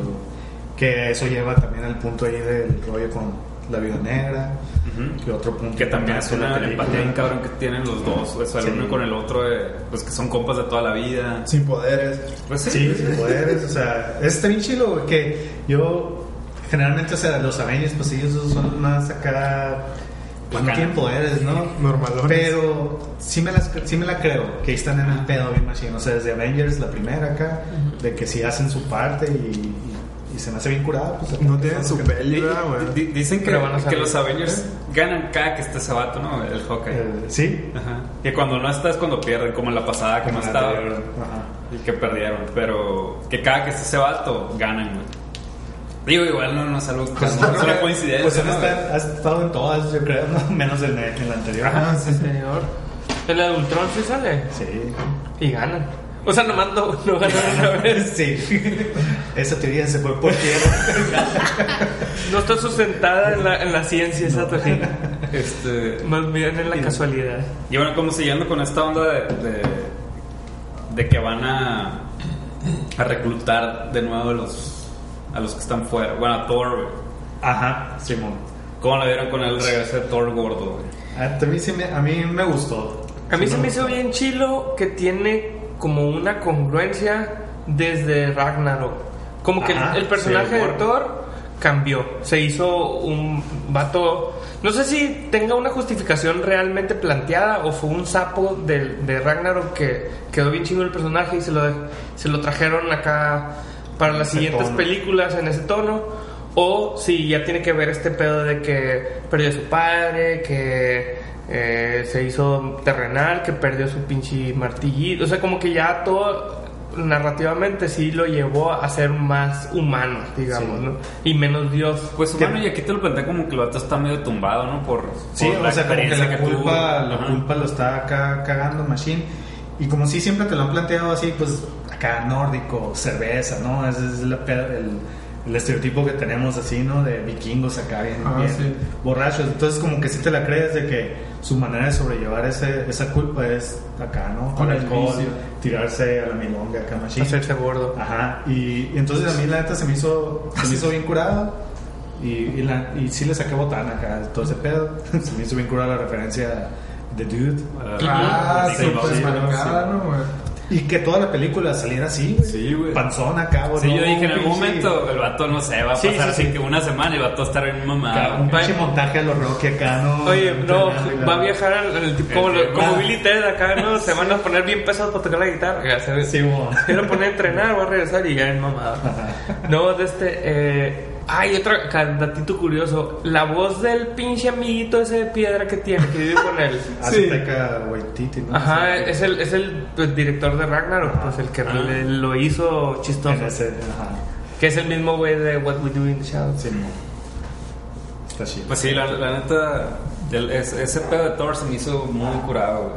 Que eso lleva también al punto ahí del rollo con la vida negra. Ujú. Que otro punto Que también es una empatía bien cabrón que tienen los dos, o sea, el Sí. uno con el otro, de, pues que son compas de toda la vida. Sin poderes. Pues sí, Sí, sin poderes, o sea, bien chido, güey, que yo, generalmente, o sea, los Avengers, pues ellos son más acá, pues no tienen poderes, ¿no? Normalones. Pero sí me, las, sí me la creo, que ahí están en el pedo bien machine, o sea, desde Avengers, la primera acá, de que sí hacen su parte y, y- se me hace bien curada, pues. No tienen su peli, ¿verdad, güey? Di- Dicen que, Pero van a que salir. los Avengers ganan cada que esté ese vato, ¿no? El Hawkeye. Eh, sí, Ajá. Que cuando no está es cuando pierden, como en la pasada que como no estaba ajá. y que perdieron. Pero que cada que esté ese vato, ganan, güey. Digo, igual no, no es algo que Pues, no es una coincidencia. Pues ¿no? estado, has estado en todas, yo creo, ¿no? menos en, el- en la anterior. Ah, sí, señor. El de Ultron sí sale. Sí. Y ganan. O sea, nomás no, no ganan una vez. Sí. Esa teoría se fue por tierra. No está sustentada en la, en la ciencia esa teoría. Este, Más bien en la casualidad. y bueno, como siguiendo con esta onda de, de, de que van a, a reclutar de nuevo a los, a los que están fuera. Bueno, a Thor. Ajá, Simón. ¿Cómo lo vieron con el regreso de Thor gordo, güey? A, a mí, sí me, a mí me gustó. A mí Sí se me hizo bien chilo que tiene como una congruencia desde Ragnarok. Como que Ajá, el personaje sí, de. Thor cambió. Se hizo un vato. No sé si tenga una justificación realmente planteada o fue un sapo de, de Ragnarok que quedó bien chingo el personaje y se lo, se lo trajeron acá para las siguientes tono. películas en ese tono. O si ya tiene que ver este pedo de que perdió a su padre, que eh, se hizo terrenal, que perdió su pinche martillito. O sea, como que ya todo narrativamente sí lo llevó a ser más humano, digamos, Sí. ¿no? Y menos Dios. Pues Que- bueno, y aquí te lo plantea como que el vato está medio tumbado, ¿no? Por, Sí, por o sea, como que la culpa, la culpa lo está acá cagando Machine. Y como si siempre te lo han planteado así, pues acá nórdico, cerveza, ¿no? Ese es la peda- el, el estereotipo que tenemos así, ¿no? De vikingos acá bien, Ah, bien sí. borrachos. Entonces como que sí te la crees de que su manera de sobrellevar ese, esa culpa es acá, ¿no? Con el alcohol, vicio. tirarse a la milonga acá, machín. Hacerse gordo. Ajá, y, y entonces a mí la neta se me hizo, se me hizo bien curado y, y, la- y sí le saqué botana acá, todo ese pedo. se me hizo bien curada la referencia de Dude. Ah, Sí, sí, sí. ¿no, güey? Y que toda la película saliera así, güey. Sí, güey. Panzón acá, güey. Sí, no, yo dije en algún momento el vato, no sé, va a Sí, pasar sí, así sí. que una semana y va a estar bien mamado. un pinche montaje a los Rocky acá, ¿no? Oye, no, va a viajar al, al tipo como, lo- como Billy Ted acá, ¿no? Se van a poner bien pesados para tocar la guitarra. Ya sabes. Sí, mo. Se van a poner a entrenar, va a regresar y ya es mamado. No, de este. Eh, hay otro datito curioso. La voz del pinche amiguito ese de piedra que tiene, que vive con él. Sí. Ajá, es el, es el pues, director de Ragnarok, pues el que le- lo hizo chistoso. Ese, ajá. Que es el mismo güey de What We Do in the Shadows. Sí. Está chido. Pues sí, la, la neta, el- ese, ese pedo de Thor se me hizo muy curado,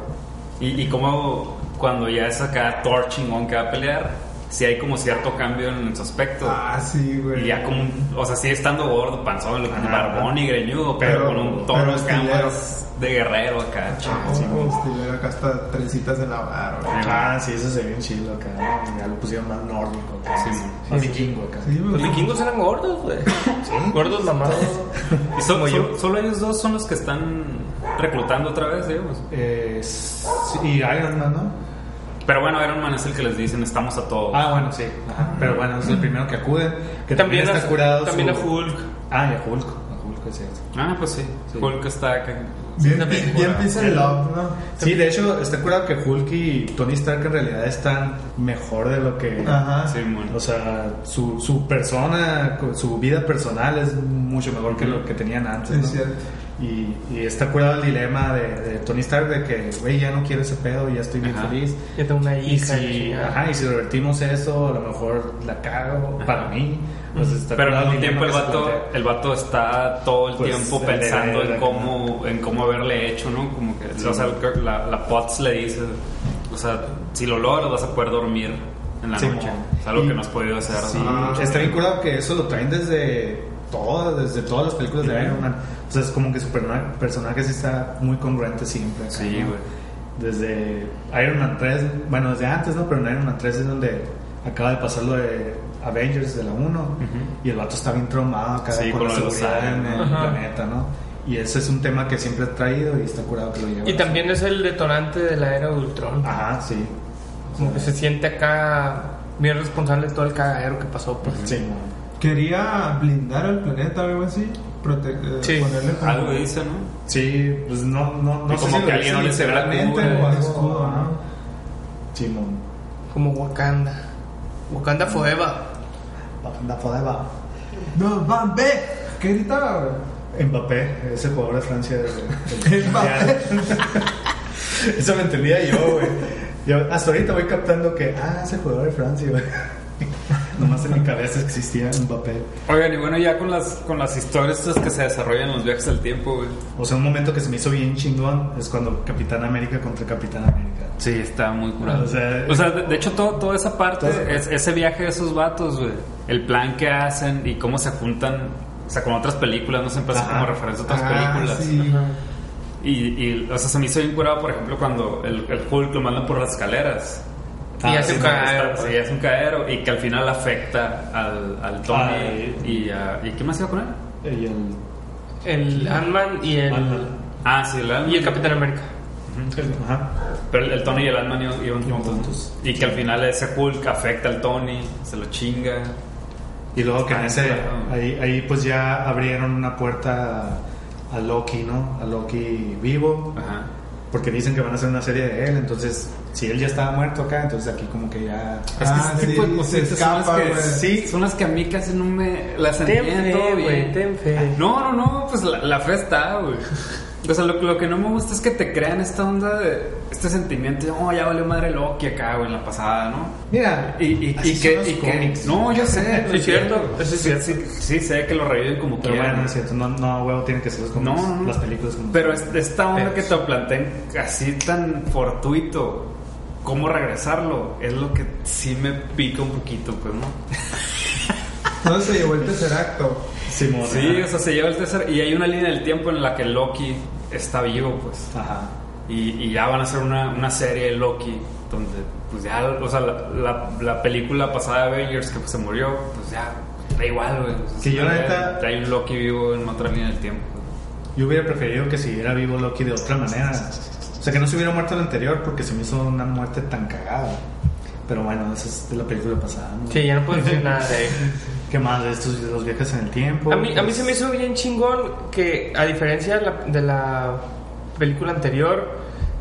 güey. Y, y como cuando ya es acá Thor chingón que va a pelear, sí hay como cierto cambio en su aspecto. Ah, sí, güey. Y ya como, o sea, sigue estando gordo, panzón, Ajá. barbón y greñudo, pero, Pero- con un tono estilero. más de guerrero acá, chingón. sí, güey, estilo, acá hasta trencitas en la barba. güey. Ah, sí, eso se ve bien chido acá. Ya lo pusieron más nórdico acá. Sí, más vikingo acá. Sí, Los vikingos eran gordos, güey. Gordos mamados. Y so- Como so- yo. solo ellos dos son los que están reclutando otra vez, digamos. Eh, sí, y Iron Man, ¿no? Pero bueno, Iron Man es el que les dicen estamos a todos. Ah, bueno, sí. Ajá. Pero bueno, es el primero que acude. Que también, También, está a, curado. también su- a Hulk. Ah, y a Hulk. A Hulk, es cierto. Ah, pues sí. Sí. Hulk está acá. Bien, también bien, bien and love, ¿no? Sí, de hecho, está curado que Hulk y Tony Stark en realidad están mejor de lo que. Ajá. Sí, bueno. O sea, su, su persona, su vida personal es mucho mejor que lo que tenían antes. Sí, ¿no? es cierto. Y, y está curado el dilema de, de Tony Stark de que, güey, ya no quiero ese pedo, ya estoy bien Ajá. feliz. Yo tengo una Y hija. si, chingada. ajá, y si revertimos eso, a lo mejor la cago para mí. Pues está Pero al mismo tiempo el vato, el vato está todo el Pues, tiempo pensando en cómo, en cómo haberle hecho, ¿no? Como que, o sea, la, la POTS le dice, o sea, si lo logras vas a poder dormir en la Sí, noche. Es algo Y- que no has podido hacer. Sí, ¿no? está bien curado que eso lo traen desde todas, desde todas las películas de Iron Man. O sea, es como que su personaje sí está muy congruente siempre. acá, Sí, ¿no? güey. Desde Iron Man 3, bueno, desde antes, ¿no? Pero en Iron Man 3 es donde acaba de pasar lo de Avengers de la 1 y el vato está bien traumado acá Sí, con la seguridad en el. Ajá. planeta, ¿no? Y ese es un tema que siempre ha traído y está curado que lo lleva. Y también es el detonante de la era de Ultron. Ajá, sí. Como que se siente acá bien responsable de todo el cagadero que pasó. Pues. Sí, mo. Quería blindar al planeta, algo así. Prote eh, Sí. ponerle como Algo dice, ¿no? Sí, pues no, no, no como si que alguien no le o algo, escudo. ¿no? Simón. Como Wakanda. Wakanda Forever. La Fodeba. No, Van B. ¿Qué gritaba? Mbappé, ese jugador de Francia. del- Mbappé. Eso lo entendía yo, güey. Yo hasta ahorita voy captando que, ah, ese jugador de Francia, güey. Nomás en mi cabeza existía Mbappé. Oigan, y bueno, ya con las, con las historias estas que se desarrollan en los viajes del tiempo, güey. O sea, un momento que se me hizo bien chingón es cuando Capitán América contra Capitán América. Sí, está muy curado. O sea, O sea, de, de hecho, todo, toda esa parte, es- ese viaje de esos vatos, güey. El plan que hacen y cómo se juntan, o sea, con otras películas, no siempre hace Ajá. como referencia a otras Ah, películas. sí. Y, y, o sea, se me hizo bien curado, por ejemplo, cuando el, el Hulk lo mandan por las escaleras. Y hace sí, un cagadero. Sí, hace un cagadero y que al final afecta al, al Tony. Ay. y, a- ¿Y qué más iba con él? Y el. El Ant-Man y el. Ah, sí, el Ant-Man. y el Capitán América. Ajá. Pero el, el Tony y el Ant-Man iban, juntos. Y que al final ese Hulk afecta al Tony, se lo chinga. Y luego que en Ah, ese, claro. ahí, ahí pues ya abrieron una puerta a, a Loki, ¿no? A Loki vivo. Ajá. Porque dicen que van a hacer una serie de él, entonces si él ya estaba muerto acá, entonces aquí como que ya... Ah, ese sí, tipo de se son las que- güey. Sí, son las que a mí casi no me las entiendo güey, fe. No, no, no, pues la, la fe está, güey. O sea, lo, lo que no me gusta es que te crean esta onda de este sentimiento de, oh, ya valió madre Loki acá, güey, en la pasada, ¿no? Mira, Y, y, así y son que, los y que- no, yo sé, Sí, es cierto, eso es sí, cierto. sí, sí, sé que lo reviven como Pero quieran. bueno, es cierto, no, no, huevo, tienen que ser los cómics, no, no. las películas como Pero es- esta onda Pero- que te planteen así tan fortuito, ¿cómo regresarlo? Es lo que sí me pica un poquito, pues, ¿no? No se llevó el tercer acto. Simón. Sí, o sea, se lleva el tercer. Y hay una línea del tiempo en la que Loki está vivo, pues. Ajá. Y, y ya van a hacer una, una serie de Loki donde, pues ya, o sea, la, la, la película pasada de Avengers que pues, se murió, pues ya, da igual, güey. O sea, Que yo, la neta- hay un Loki vivo en otra línea del tiempo. Yo hubiera preferido que siguiera vivo Loki de otra manera. O sea, que no se hubiera muerto el anterior porque se me hizo una muerte tan cagada. Pero bueno, eso es de la película pasada. ¿no? Sí, ya no puedo decir nada de. ¿Qué más de estos de los viajes en el tiempo? A mí, a mí Pues, se me hizo bien chingón que, a diferencia de la, de la película anterior,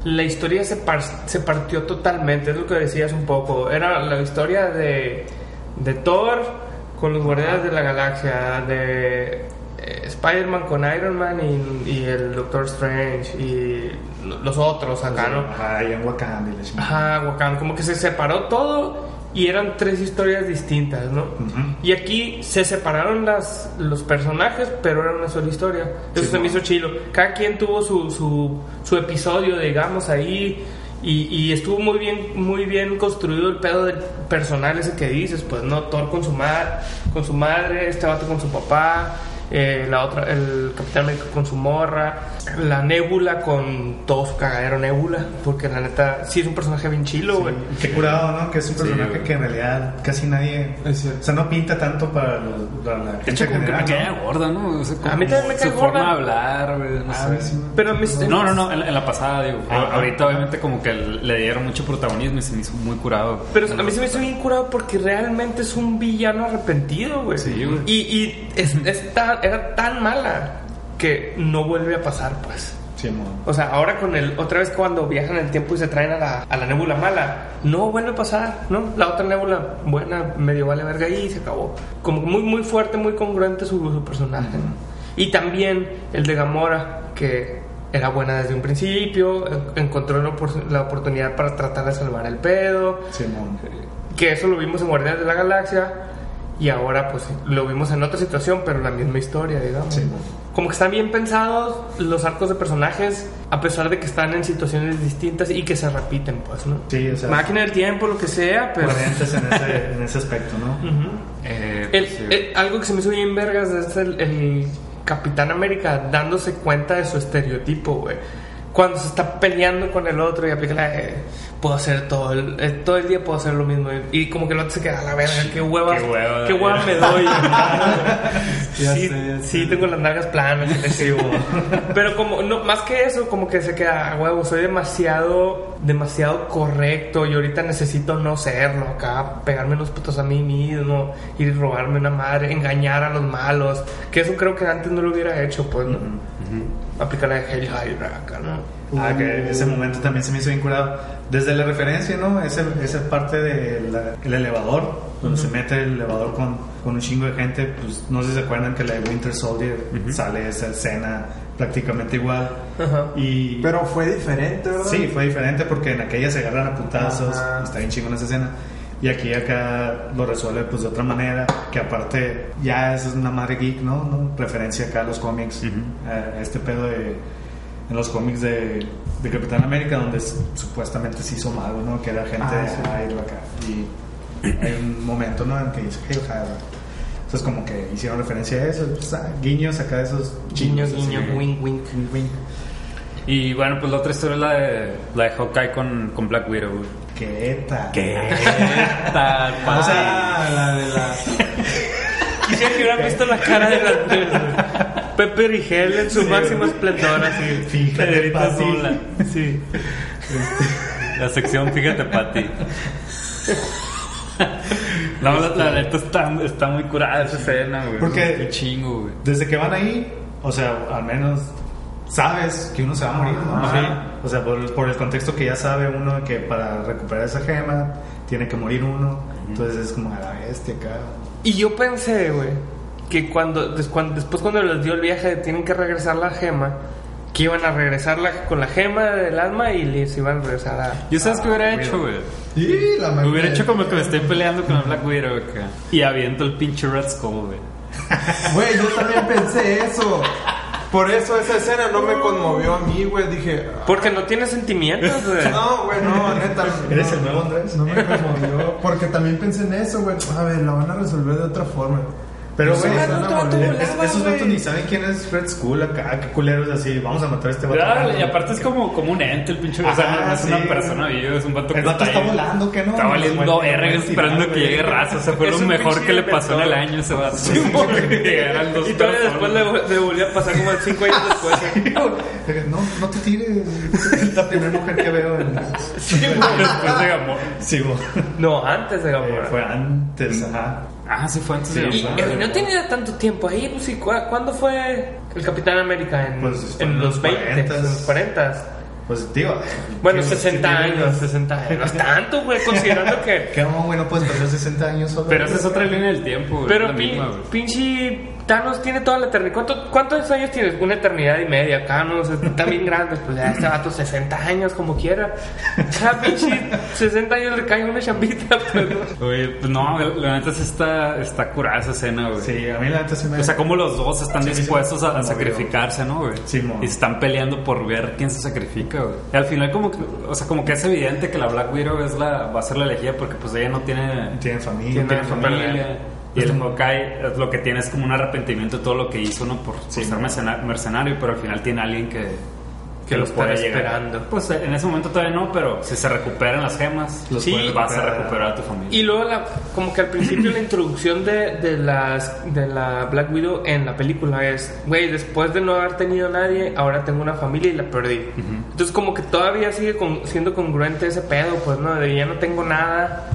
la historia se, par- se partió totalmente. Es lo que decías un poco. Era la historia de, de Thor con los Guardianes de la Galaxia, de eh, Spider-Man con Iron Man y, y el Doctor Strange y lo- los otros acá, ¿no? Ajá, y en Wakanda. Ajá, Wakanda, como que se separó todo y eran tres historias distintas, ¿no? Y aquí se separaron las, los personajes, pero era una sola historia. Eso Sí, se me hizo chilo. Cada quien tuvo su, su, su episodio, digamos, ahí. Y, y estuvo muy bien, muy bien construido el pedo del personal ese que dices, pues no, Thor con su, ma- con su madre, este vato con su papá, eh, la otra, el Capitán América con su morra, la Nebula con todo su cagadero Nebula, porque la neta sí es un personaje bien chilo, güey. Qué curado, ¿no? Que es un personaje que en realidad casi nadie. O sea, no pinta tanto para, los- para la gente hecho, como que general. me ¿no? cae gorda, ¿no? O sea, como A mí también me cae su gorda. forma de hablar, güey, no A sé. me- Pero a mí- No, no, no, en, en la pasada, digo. Ah, Ahorita, obviamente, como que le dieron mucho protagonismo y se me hizo muy curado. Pero a mí se me hizo bien curado porque realmente es un villano arrepentido, güey. Sí, güey. Y, y es, es era tan mala que no vuelve a pasar, pues. Simón. O sea, ahora con el otra vez cuando viajan el tiempo y se traen a la, a la nébula mala, no vuelve a pasar, ¿no? La otra nébula buena medio vale verga y se acabó. Como muy muy fuerte, muy congruente su, su personaje. ¿no? Y también el de Gamora, que era buena desde un principio, en- encontró la, opor- la oportunidad para tratar de salvar el pedo, Simón. que eso lo vimos en Guardianes de la Galaxia y ahora pues lo vimos en otra situación, pero la misma historia, digamos. Sí. Como que están bien pensados los arcos de personajes, a pesar de que están en situaciones distintas y que se repiten, pues, ¿no? Sí, o sea, Máquina del tiempo, lo que sea, pero... coherentes en ese, en ese aspecto, ¿no? Eh, El- pues, sí. el- algo que se me hizo bien vergas es el, el Capitán América dándose cuenta de su estereotipo, güey. Cuando se está peleando con el otro y aplica la de, puedo hacer todo el, eh, todo el día puedo hacer lo mismo y, y como que el otro se queda a la verga, qué hueva, Qué hueva, qué hueva ya. me doy. Ya sí, sé, ya sí, sé. tengo las nalgas planas. Pero como, no, más que eso, como que se queda, "A huevo, soy demasiado, demasiado correcto y ahorita necesito no serlo acá, pegarme unos putos a mí mismo, ir y robarme una madre, engañar a los malos, que eso creo que antes no lo hubiera hecho, pues, ¿no? Aplicar la de Hell Hydra acá, ¿no? Ah, que ese momento también se me hizo bien curado. Desde la referencia, ¿no? Ese, esa parte del elevador, donde se mete el elevador con, con un chingo de gente, pues no sé si se acuerdan que la de Winter Soldier sale esa escena prácticamente igual. Ajá. Y, Pero fue diferente, ¿verdad? sí, fue diferente porque en aquella se agarran a putazos, está bien chingón esa escena. Y aquí acá lo resuelve pues de otra manera, que aparte ya es una madre geek, ¿no? ¿No? Referencia acá a los cómics, a este pedo de en los cómics de, de Capitán América donde supuestamente se hizo malo, ¿no? Que era gente Ah, de sí. Hydra acá. Y hay un momento, ¿no? En que dice Hail Hydra. Entonces como que hicieron referencia a eso, pues, ah, guiños acá de esos Guiño, chinos, así. guiño, wink, wink. Y bueno, pues la otra historia es la de, la de Hawkeye con, con Black Widow. güey. ¿Qué tal? ¿Qué tal, O sea, Ah, la de la. Quisiera que hubieran visto la cara de las de Pepper y Hell en su máximo esplendor, así. Fíjate, Pati. sola. Sí. La sección, fíjate, Pati. No, la, la neta está, está muy curada esa escena, güey. Porque- Qué chingo, güey. desde que van ahí, o sea, al menos sabes que uno se va a morir, ¿no? Ajá. Sí. O sea, por, por el contexto que ya sabe uno que para recuperar esa gema tiene que morir uno. Entonces es como a la bestia acá. Y yo pensé, güey, que cuando, des- cuando- después cuando les dio el viaje tienen que regresar la gema, que iban a regresar la- con la gema del alma y les iban a regresar a... Yo sabes qué hubiera hecho, güey. Y la Me hubiera hecho como que me estoy peleando con el Black Widow acá. Y aviento el pinche Red Skull, güey. Güey, yo también pensé eso. Por eso esa escena no me conmovió a mí, güey. Dije. ah, Porque no tiene sentimientos, güey. No, güey, no, neta. ¿Eres no, el nuevo Andrés? No me conmovió. Porque también pensé en eso, güey. A ver, la van a resolver de otra forma. Pero, güey, no, no, es- esos vatos ni saben quién es Red Skull acá, qué culeros así, vamos a matar a este vato. Claro, y aparte es como, como un ente el pinche. o sea, es una sí. persona viva, es un vato que El vato está volando, ¿qué no? Está valiendo verga esperando sí, que llegue raza. O sea, fue lo mejor que le pasó en el año ese vato. Sí, Y todavía después le, volvió a pasar como 5 años después. No, no te tires. Es la primera mujer que veo en. Después de Gamora. Sí, güey. No, antes de Eh, Gamora. Fue antes, ajá. Ah, sí, fue antes Sí, de Y, y no tenía tanto tiempo ahí, pues sí, ¿cu- ¿cuándo fue el Capitán América? En, Pues, en en los los 20, 40s. en los 40. Pues, digo. Bueno, ¿qué- 60 qué- años, 60 años. No es tanto, güey, considerando que... ¿Qué no, güey? No puedes pasar 60 años solo. Pero esa es otra línea del tiempo, güey. Pero pin- misma, pinche Thanos tiene toda la eternidad. ¿Cuánto- ¿Cuántos años tienes? Una eternidad y media. Thanos está bien grande. Pues ya este vato 60 años como quiera. Cada pinche 60 años le cae una chambita. Pues, ¿no? Oye, pues no, la neta sí está, está curada esa escena, güey. Sí, a mí la neta sí me. O sea, como los dos están Sí, dispuestos a, sacrificarse, ¿no, güey? Sí, mo. y están peleando por ver quién se sacrifica, güey. Y al final como que, o sea, como que es evidente que la Black Widow es la, va a ser la elegida porque pues ella no tiene, Tienen familia. tiene Tiene familia. familia. Y el Hawkeye es lo que tiene es como un arrepentimiento de todo lo que hizo, ¿no? Por, por ser mercena- mercenario, pero al final tiene alguien que, Que lo puede está llegar. esperando. Pues en ese momento todavía no, pero si se recuperan las gemas, Los Sí, vas a recuperar. a tu familia. Y luego, la, como que al principio la introducción de, de, las, de la Black Widow en la película es, güey, después de no haber tenido a nadie, ahora tengo una familia y la perdí. Entonces como que todavía sigue con- siendo congruente ese pedo, pues, ¿no? De ya no tengo nada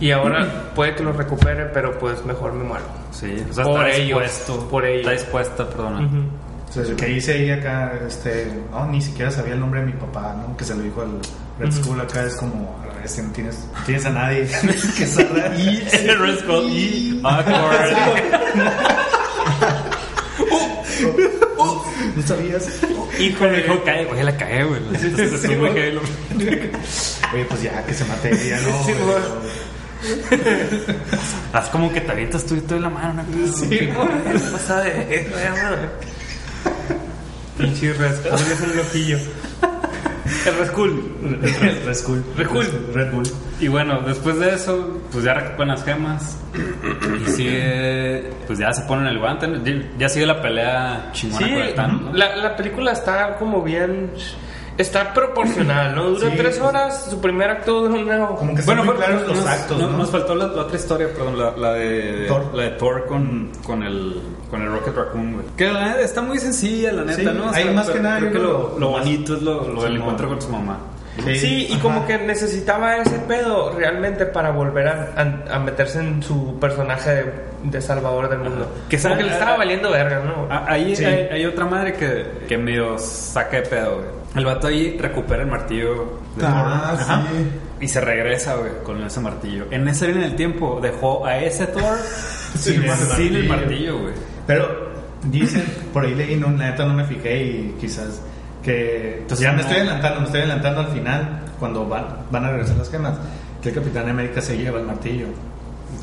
y ahora puede que lo recupere, pero pues mejor me muero. Sí, o sea, Por está ellos, dispuesto. por ellos. Está dispuesta, perdona. Ujú. O sea, que dice ahí acá, este, no, ni siquiera sabía el nombre de mi papá, ¿no? Que se lo dijo al Red Skull acá, es como, a ver, si no tienes, no tienes a nadie que. Y el Red Skull y awkward. ¿No sabías? Híjole, dijo, cae, güey, la cagué, güey. Entonces, muy lo- Oye, pues ya, que se mate ella, ¿no? Sí, güey? Haz como que te avientas tú y tú en la mano. ¿no? Sí, güey, ¿qué pasa de eso? Pinche Red Skull es un loquillo. El Red Skull. Red Red Bull. Y bueno, después de eso, pues ya recuperan las gemas. Y sigue, pues ya se ponen el guante. Ya sigue la pelea chingona Sí, con el Thanos, ¿no? la, la película está como bien. Está proporcional, ¿no? Dura Sí, tres pues- horas, su primer acto dura una. Como que están muy claros los nos, actos, no- ¿no? Nos faltó la, la otra historia, perdón, la, la de Thor. la de Thor con, con el con el Rocket Raccoon, güey. Que la neta está muy sencilla, la neta, Sí, ¿no? hay más que nada, Creo que lo, bonito es lo, lo del encuentro con su mamá. Sí, y como que necesitaba ese pedo realmente para volver a, a- a meterse en su personaje de, de salvador del mundo. Que Que como que le estaba valiendo verga, ¿no? Ah, Ahí Sí. hay, hay otra madre que, que medio saca de pedo, güey. El vato ahí recupera el martillo de Ah, Thor. Ajá. sí. Y se regresa, güey, con ese martillo. En esa línea del tiempo dejó a ese Thor sin, el sin el martillo. güey. Pero dicen, por ahí leí, no, la neta no me fijé y quizás que Entonces, ya me no. estoy adelantando, me estoy adelantando al final, cuando van, van a regresar las gemas, que el Capitán América se lleva el martillo.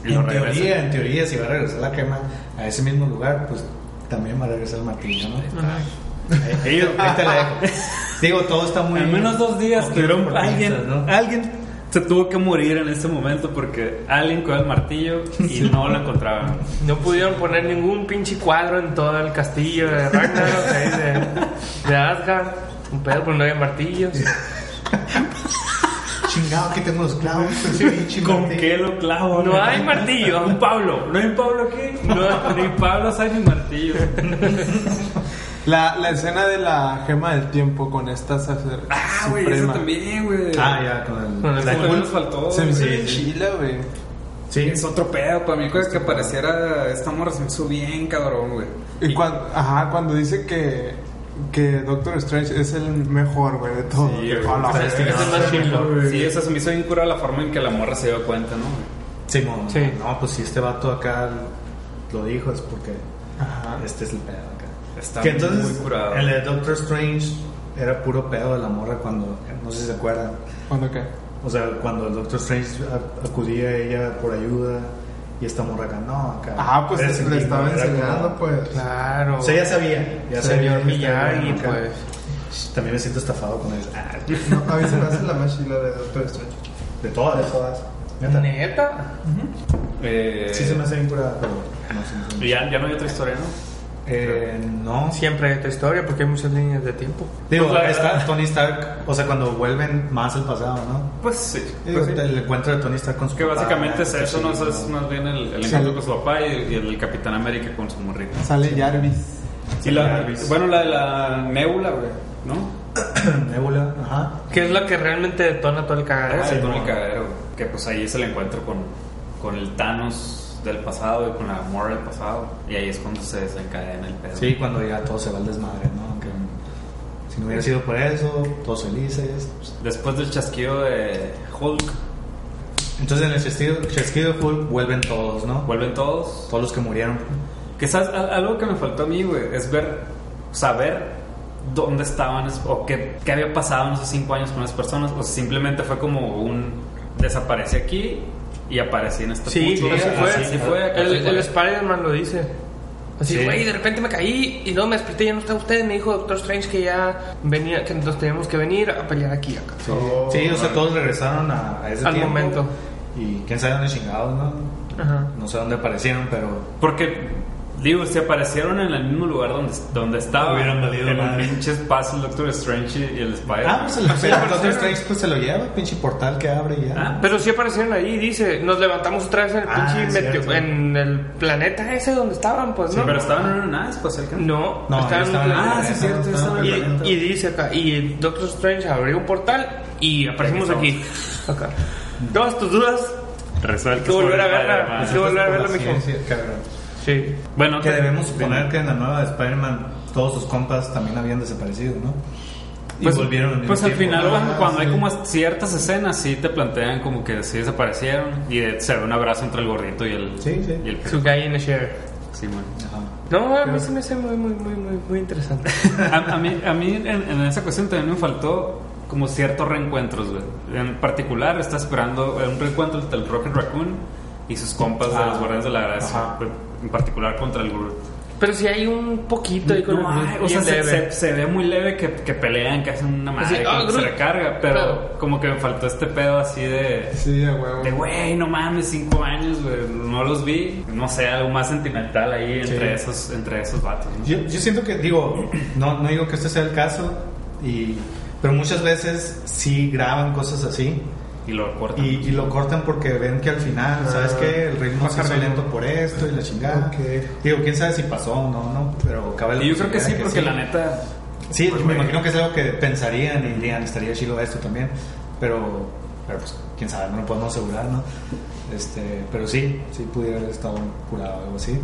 Y en regresa. teoría, en teoría, si va a regresar la gema a ese mismo lugar, pues también va a regresar el martillo, ¿no? Ahí, ahí- ahí te la dejo. Digo, todo está muy... Al menos dos días tuvieron alguien, ¿no? alguien se tuvo que morir en ese momento porque alguien con el martillo y no lo encontraban. No pudieron poner ningún pinche cuadro en todo el castillo de Ragnarok, ahí de, de Asgard. Un pedo, pues no había martillos. Chingado, aquí tengo los clavos. pinche ¿Con qué lo clavo? No hay martillo. Un Pablo. ¿No hay Pablo aquí? No, ni Pablo sabe ni martillo. La, la escena de la gema del tiempo con esta sacer Ah, güey, eso suprema. también, güey. Ah, ya, con el... Con el nos faltó. Se me hizo Sí, bien sí. chila, güey. Sí, Es otro pedo. Para mí, que apareciera esta morra se me hizo bien cabrón, güey. Y cuando, ajá, cuando dice que, que Doctor Strange es el mejor, güey, de todo. Sí, güey. a la O sea, es que es más chingón. Sí, eso se me hizo bien curada la forma en que la morra se dio cuenta, ¿no? güey? Simón. Sí. No, pues si este vato acá lo dijo es porque Ajá. este es el pedo. Está que entonces, muy curado. el de Doctor Strange era puro pedo de la morra cuando, no sé si se acuerdan. ¿Cuándo qué? O sea, cuando el Doctor Strange acudía a ella por ayuda y esta morra acá, no, acá. Ah, pues le estaba enseñando, como- pues. Claro. O sea, ya sabía. Ya Señor sabía. Miyagi, Acá. pues. También me siento estafado con él. Ah, No, a mí se me hace la más chila de Doctor Strange. de todas. De todas. Neta. Eh, Sí se me hace bien curada, pero no sé. ya, ya no hay otra historia, ¿no? Eh, no. Siempre hay otra historia porque hay muchas líneas de tiempo. Digo, Pues está Tony Stark, o sea, cuando vuelven más al pasado, ¿no? Pues sí. Digo, el encuentro de Tony Stark con su Que papá, básicamente es eso, ¿no? Es más bien el, el Sí. encuentro con su papá y, y el Capitán América con su morrita. Sale Jarvis. Y la, Jarvis. bueno, la de la Nebula, güey, ¿no? Nebula, ajá. Que es la que realmente detona todo el cagadero. Ah, sí, el. Cagadero. Que pues ahí es el encuentro con, con el Thanos del pasado y con la Gamora del pasado. Y ahí es cuando se desencadena el pedo. Sí, cuando ya todo se va al desmadre, ¿no? Aunque si no hubiera sido por eso, todos felices. pues. Después del chasquido de Hulk, Entonces en el chasquido, chasquido de Hulk vuelven todos, ¿no? vuelven todos. Todos los que murieron. Que Al- algo que me faltó a mí, güey, es ver, saber dónde estaban es- o qué, qué había pasado en esos cinco años con las personas. O sea, simplemente fue como un desaparece aquí y aparecí en esta Sí, puta- así fue. Así fue. El, el. Spider-Man lo dice. Así, Sí. güey, de repente me caí y luego me desperté y ya no está usted. Me dijo Doctor Strange que ya venía, que nos teníamos que venir a pelear aquí acá. Sí, o sea, todos regresaron a, a ese Al tiempo. momento. Y quién sabe dónde chingados, ¿no? Ajá. No sé dónde aparecieron, pero Porque, digo, si aparecieron en el mismo lugar donde, donde estaba, Hubieran valido en el madre. pinche espacio el Doctor Strange y el Spider. Ah, pues el, el Doctor Strange pues se lo lleva, pinche portal que abre y ya. Ah, Pero sí aparecieron ahí, dice. Nos levantamos otra vez en el Ah, pinche es meteo- en el planeta ese donde estaban, pues, Sí, ¿no? pero estaban en una nave espacial. No, No, estaban en estaban un en. Ah, sí, planeta, cierto, estaban en Y, el planeta. y dice acá, y Doctor Strange abrió un portal y aparecimos aquí. Acá. Todas tus dudas, hay que volver a verla. Hay que volver a verla, mijo. Sí, cabrón. Sí. Bueno, Que debemos suponer que en la nueva de Spider-Man todos sus compas también habían desaparecido, ¿no? Y Pues, volvieron al mismo pues al tiempo. final, cuando, Ah, cuando hay sí. como ciertas escenas, sí te plantean como que sí desaparecieron y eh, se ve un abrazo entre el gordito y el. Sí, sí. Y el Su guy in a share. sí, bueno. Ajá. No, a mí se me hace muy, muy, muy, muy, muy interesante. A, a mí, a mí en, en esa cuestión también me faltó como ciertos reencuentros, güey. En particular, está esperando un reencuentro entre el Rocket Raccoon y sus compas de Ah, los Guardianes de la Gracia. ajá. En particular contra el Groot. Pero si hay un poquito ahí con No, ay, o sea, se, se- se ve muy leve que, que pelean, que hacen una madre, Así, ah, que se recarga, pero Pero- como que me faltó este pedo así de... Sí, a huevo. De güey, no mames, cinco años, güey, no los vi. No sé, algo más sentimental ahí entre, Sí. esos, entre esos vatos. ¿no? Yo, yo siento que, digo, no, no digo que este sea el caso, y, pero muchas veces sí graban cosas así Y lo cortan. y, y lo cortan porque ven que al final, ¿sabes qué? El ritmo se hizo lento por esto y la chingada. Ok. Digo, quién sabe si pasó o no, ¿no? Pero cabe la Y yo creo que sí, posibilidad porque la neta. Sí, pues, me imagino que es algo que pensarían y dirían, estaría chido esto también, pero, pero pues quién sabe, no lo podemos asegurar, ¿no? Este, pero sí, sí pudiera haber estado curado o algo así.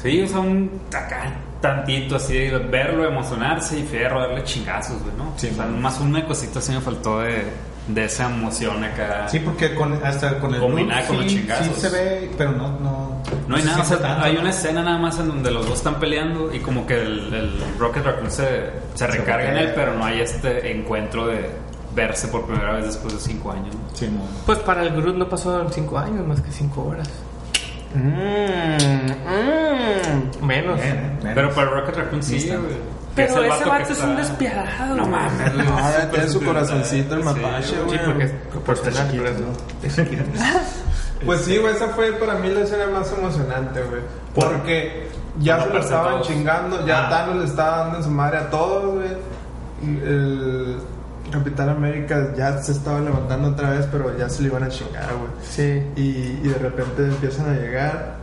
Sí, o sea, un acá tantito así de verlo, emocionarse y fierro, darle chingazos, güey, ¿no? Sí, o sea, más una cosita así me faltó de, de esa emoción acá. Sí, porque con, hasta con el Combinada Groot con los sí, chingazos. sí se ve, pero no no No hay nada, o sea, siente tanto, hay ¿no? una escena nada más en donde los dos están peleando y como que el, el Rocket Raccoon se, se recarga en él, pero no hay este encuentro de verse por primera vez después de cinco años. ¿no? Sí, no. Pues para el Groot no pasó en 5 años, más que 5 horas. Mm, mm, menos. Bien, ¿eh? Menos. Pero para el Rocket Raccoon sí, Sí, Pero ese vato es está- un despiadado. No mames, güey. Ah, Súper tiene su corazoncito el mapache, güey. Sí, porque es proporcional, chiquito, ¿no? Pues sí, güey, esa fue para mí la escena más emocionante, güey. ¿Por? Porque ya No, se lo pero estaban todos. chingando, ya Ah. Thanos le estaba dando en su madre a todos, güey. El Capitán América ya se estaba levantando otra vez, pero ya se le iban a chingar, güey. Sí. Y, y de repente empiezan a llegar.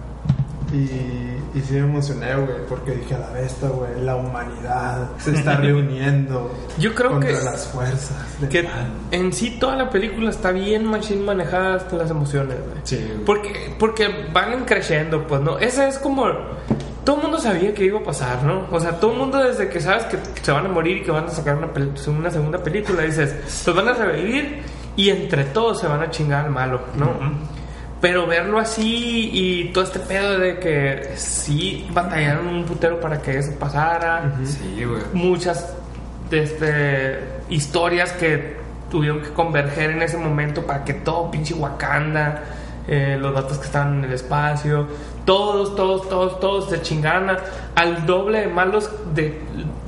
Y, y sí me emocioné, güey, porque dije a la bestia, güey, la humanidad se está reuniendo. Yo creo contra que- las fuerzas. del Que mal. en sí toda la película está bien machín manejada hasta las emociones, güey. Sí, güey. Porque, porque van creciendo, pues, ¿no? Esa es como... Todo el mundo sabía que iba a pasar, ¿no? O sea, todo el mundo desde que sabes que se van a morir y que van a sacar una, una segunda película, dices, los van a revivir y entre todos se van a chingar al malo, ¿no? Pero verlo así y todo este pedo de que sí batallaron un putero para que eso pasara Sí, güey. muchas este, historias que tuvieron que converger en ese momento para que todo pinche Wakanda, eh, los datos que estaban en el espacio, todos, todos, todos, todos se chingaron a- al doble de malos de,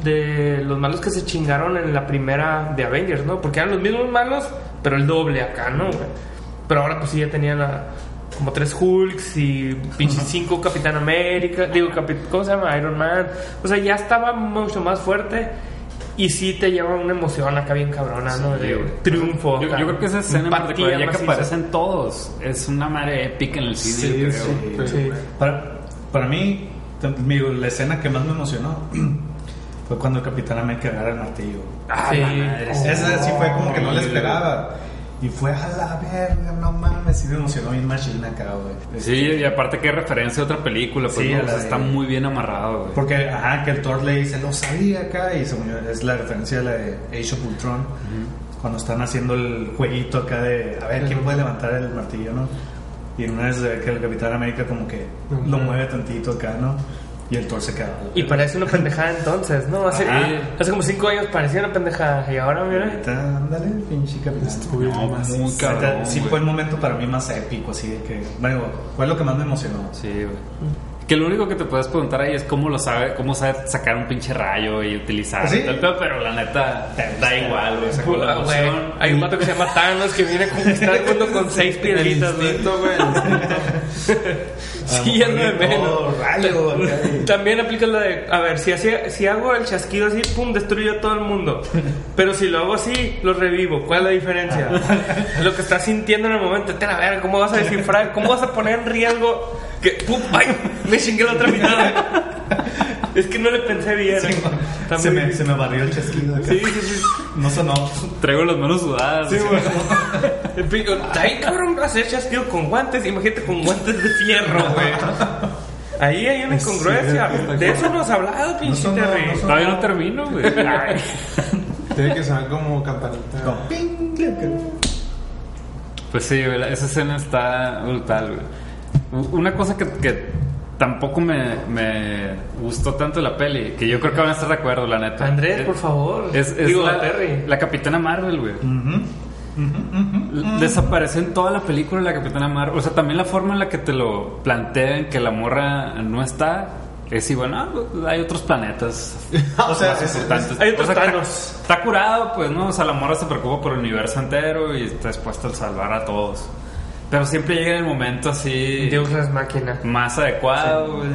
de los malos que se chingaron en la primera de Avengers, ¿no? Porque eran los mismos malos, pero el doble acá, ¿no? güey? Pero ahora pues sí ya tenían la- como tres Hulks y pinches cinco Capitán América, digo, ¿cómo se llama? Iron Man. O sea, ya estaba mucho más fuerte y sí te lleva una emoción acá bien cabrona, ¿no? De triunfo. Yo, creo que esa escena en particular, ya que aparecen todos, es una madre épica en el cine, yo creo. sí. Sí. Para, para mí, digo, la escena que más me emocionó fue cuando el Capitán América agarra el martillo. Ah, Sí. la madre, Esa sí fue como que no le Sí, esperaba. Y fue a la verga, no mames, sí me emocionó bien machine acá, güey. Sí, y aparte que referencia a otra película, pues Sí, no, a o sea, la de- está muy bien amarrado, güey. Porque, ajá, que el Thor le dice, lo sabía acá, y es la referencia de la de Age of Ultron, cuando están haciendo el jueguito acá de, a ver, ¿quién puede levantar el martillo, no? Y en una vez que el Capitán América como que lo mueve tantito acá, ¿no? Y el Thor se queda. Y parece una pendejada entonces, ¿no? Hace, hace como cinco años parecía una pendejada y ahora, mira. Ahorita, ándale, pinche Capitán. No, muy Neta, cabrón, Sí, güey. fue el momento para mí más épico, así de que, bueno, fue lo que más me emocionó. Sí, güey. Que lo único que te puedes preguntar ahí es cómo lo sabe, cómo sabe sacar un pinche rayo y utilizar ¿Sí? y tal, pero, pero la neta da igual, güey. Con la emoción. Hay un vato que se llama Thanos que viene a conquistar el mundo con seis piedritas, güey. Sí, lo de menos. Rayo, También aplica la de, a ver, si, así, si hago el chasquido así, pum, destruyo a todo el mundo. Pero si lo hago así, lo revivo. ¿Cuál es la diferencia? Lo que estás sintiendo en el momento. Te la verga, ¿cómo vas a descifrar? ¿Cómo vas a poner en riesgo que, pum, ay, me chingué la otra mitad? Es que no le pensé bien. Se, me, se me barrió el chasquido acá. Sí, sí, sí. No sonó. Traigo las manos sudadas. Sí, güey. El pico, Ay, cabrón, hacer chasquido con guantes. Imagínate con guantes de fierro, güey. Ahí hay una incongruencia. De eso no has hablado, pinche Terry. no sonó. Todavía no termino, güey. Ay. Tiene que sonar como campanita. Como ping, Pues sí, güey, esa escena está brutal, güey. Una cosa que, que tampoco me, me gustó tanto la peli, que yo creo que van a estar de acuerdo, la neta. Andrés, Es- por favor. Es, es Digo, la, Terry. la Capitana Marvel, güey. Desapareció en toda la película la Capitana Marvel. O sea, también la forma en la que te lo plantean que la morra no está. Es igual, no, pues, hay otros planetas O sea, más es- importantes. hay otros O sea, está-. Está curado, pues, ¿no? O sea, la morra se preocupa por el universo entero y está dispuesta a salvar a todos. Pero siempre llega el momento así más adecuado, güey.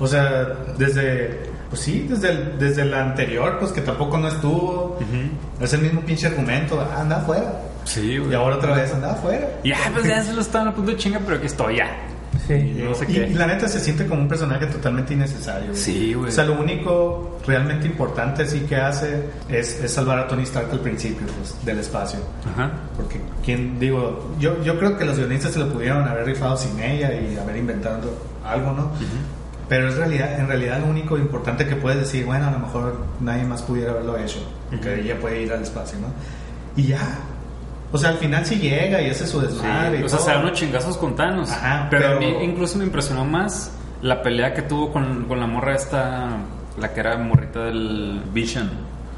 O sea, desde. Pues sí, desde el, desde el anterior, pues que tampoco no estuvo. Es el mismo pinche argumento. ah, anda afuera. Sí, Y güey. ahora otra vez anda afuera. Ya, pues ya se lo estaban a punto de chinga, pero aquí estoy ya. Sí. No sé y, qué. y la neta se siente como un personaje totalmente innecesario. güey. Sí, güey. O sea, lo único realmente importante sí que hace es, es salvar a Tony Stark al principio pues, del espacio. Ajá. Porque, quien digo, yo, yo creo que los guionistas se lo pudieron haber rifado sin ella y haber inventado algo, ¿no? Pero es realidad, en realidad lo único importante que puedes decir, bueno, a lo mejor nadie más pudiera haberlo hecho, que ella puede ir al espacio, ¿no? Y ya. O sea, al final sí llega y hace su desmadre. y o sea, todo. se dan unos chingazos con Thanos. Ajá, pero, a mí incluso me impresionó más la pelea que tuvo con, con la morra esta, la que era morrita del Vision.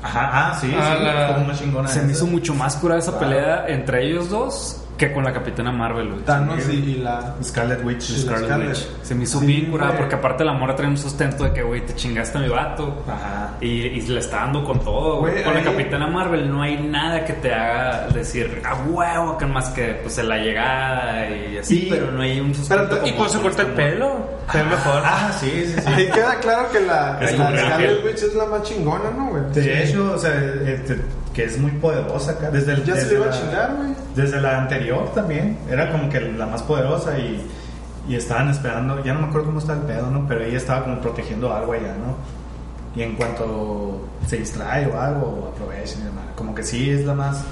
Ajá, ah, sí, Ah, sí, la- como una chingona. Se me hizo mucho más cura esa Claro. pelea entre ellos dos que con la Capitana Marvel, güey. Thanos y, y la. Scarlet Witch. Scarlet Scarlet. Witch. Se me hizo Sí, bien curada güey. porque aparte la morra trae un sustento de que, güey, te chingaste a mi vato. Ajá. Y, y le está dando con todo, güey. Güey, Con la Capitana Marvel no hay nada que te haga decir, a huevo, que más que pues en la llegada y así, Y- pero no hay un sustento. Pero- Y pues se con corta el morra. pelo. Se ve mejor. Ah, sí, sí, sí. Ahí queda claro que la, la Scarlet Witch es la más chingona, ¿no, güey? De hecho, o sea, este, que es muy poderosa acá. Desde el, Ya se desde le iba a la- chingar, güey. Desde la anterior también. Era como que la más poderosa y, y estaban esperando. Ya no me acuerdo cómo está el pedo, ¿no? Pero ella estaba como protegiendo algo allá, ¿no? Y en cuanto se distrae o algo, aprovechen y demás. Como que sí es la más.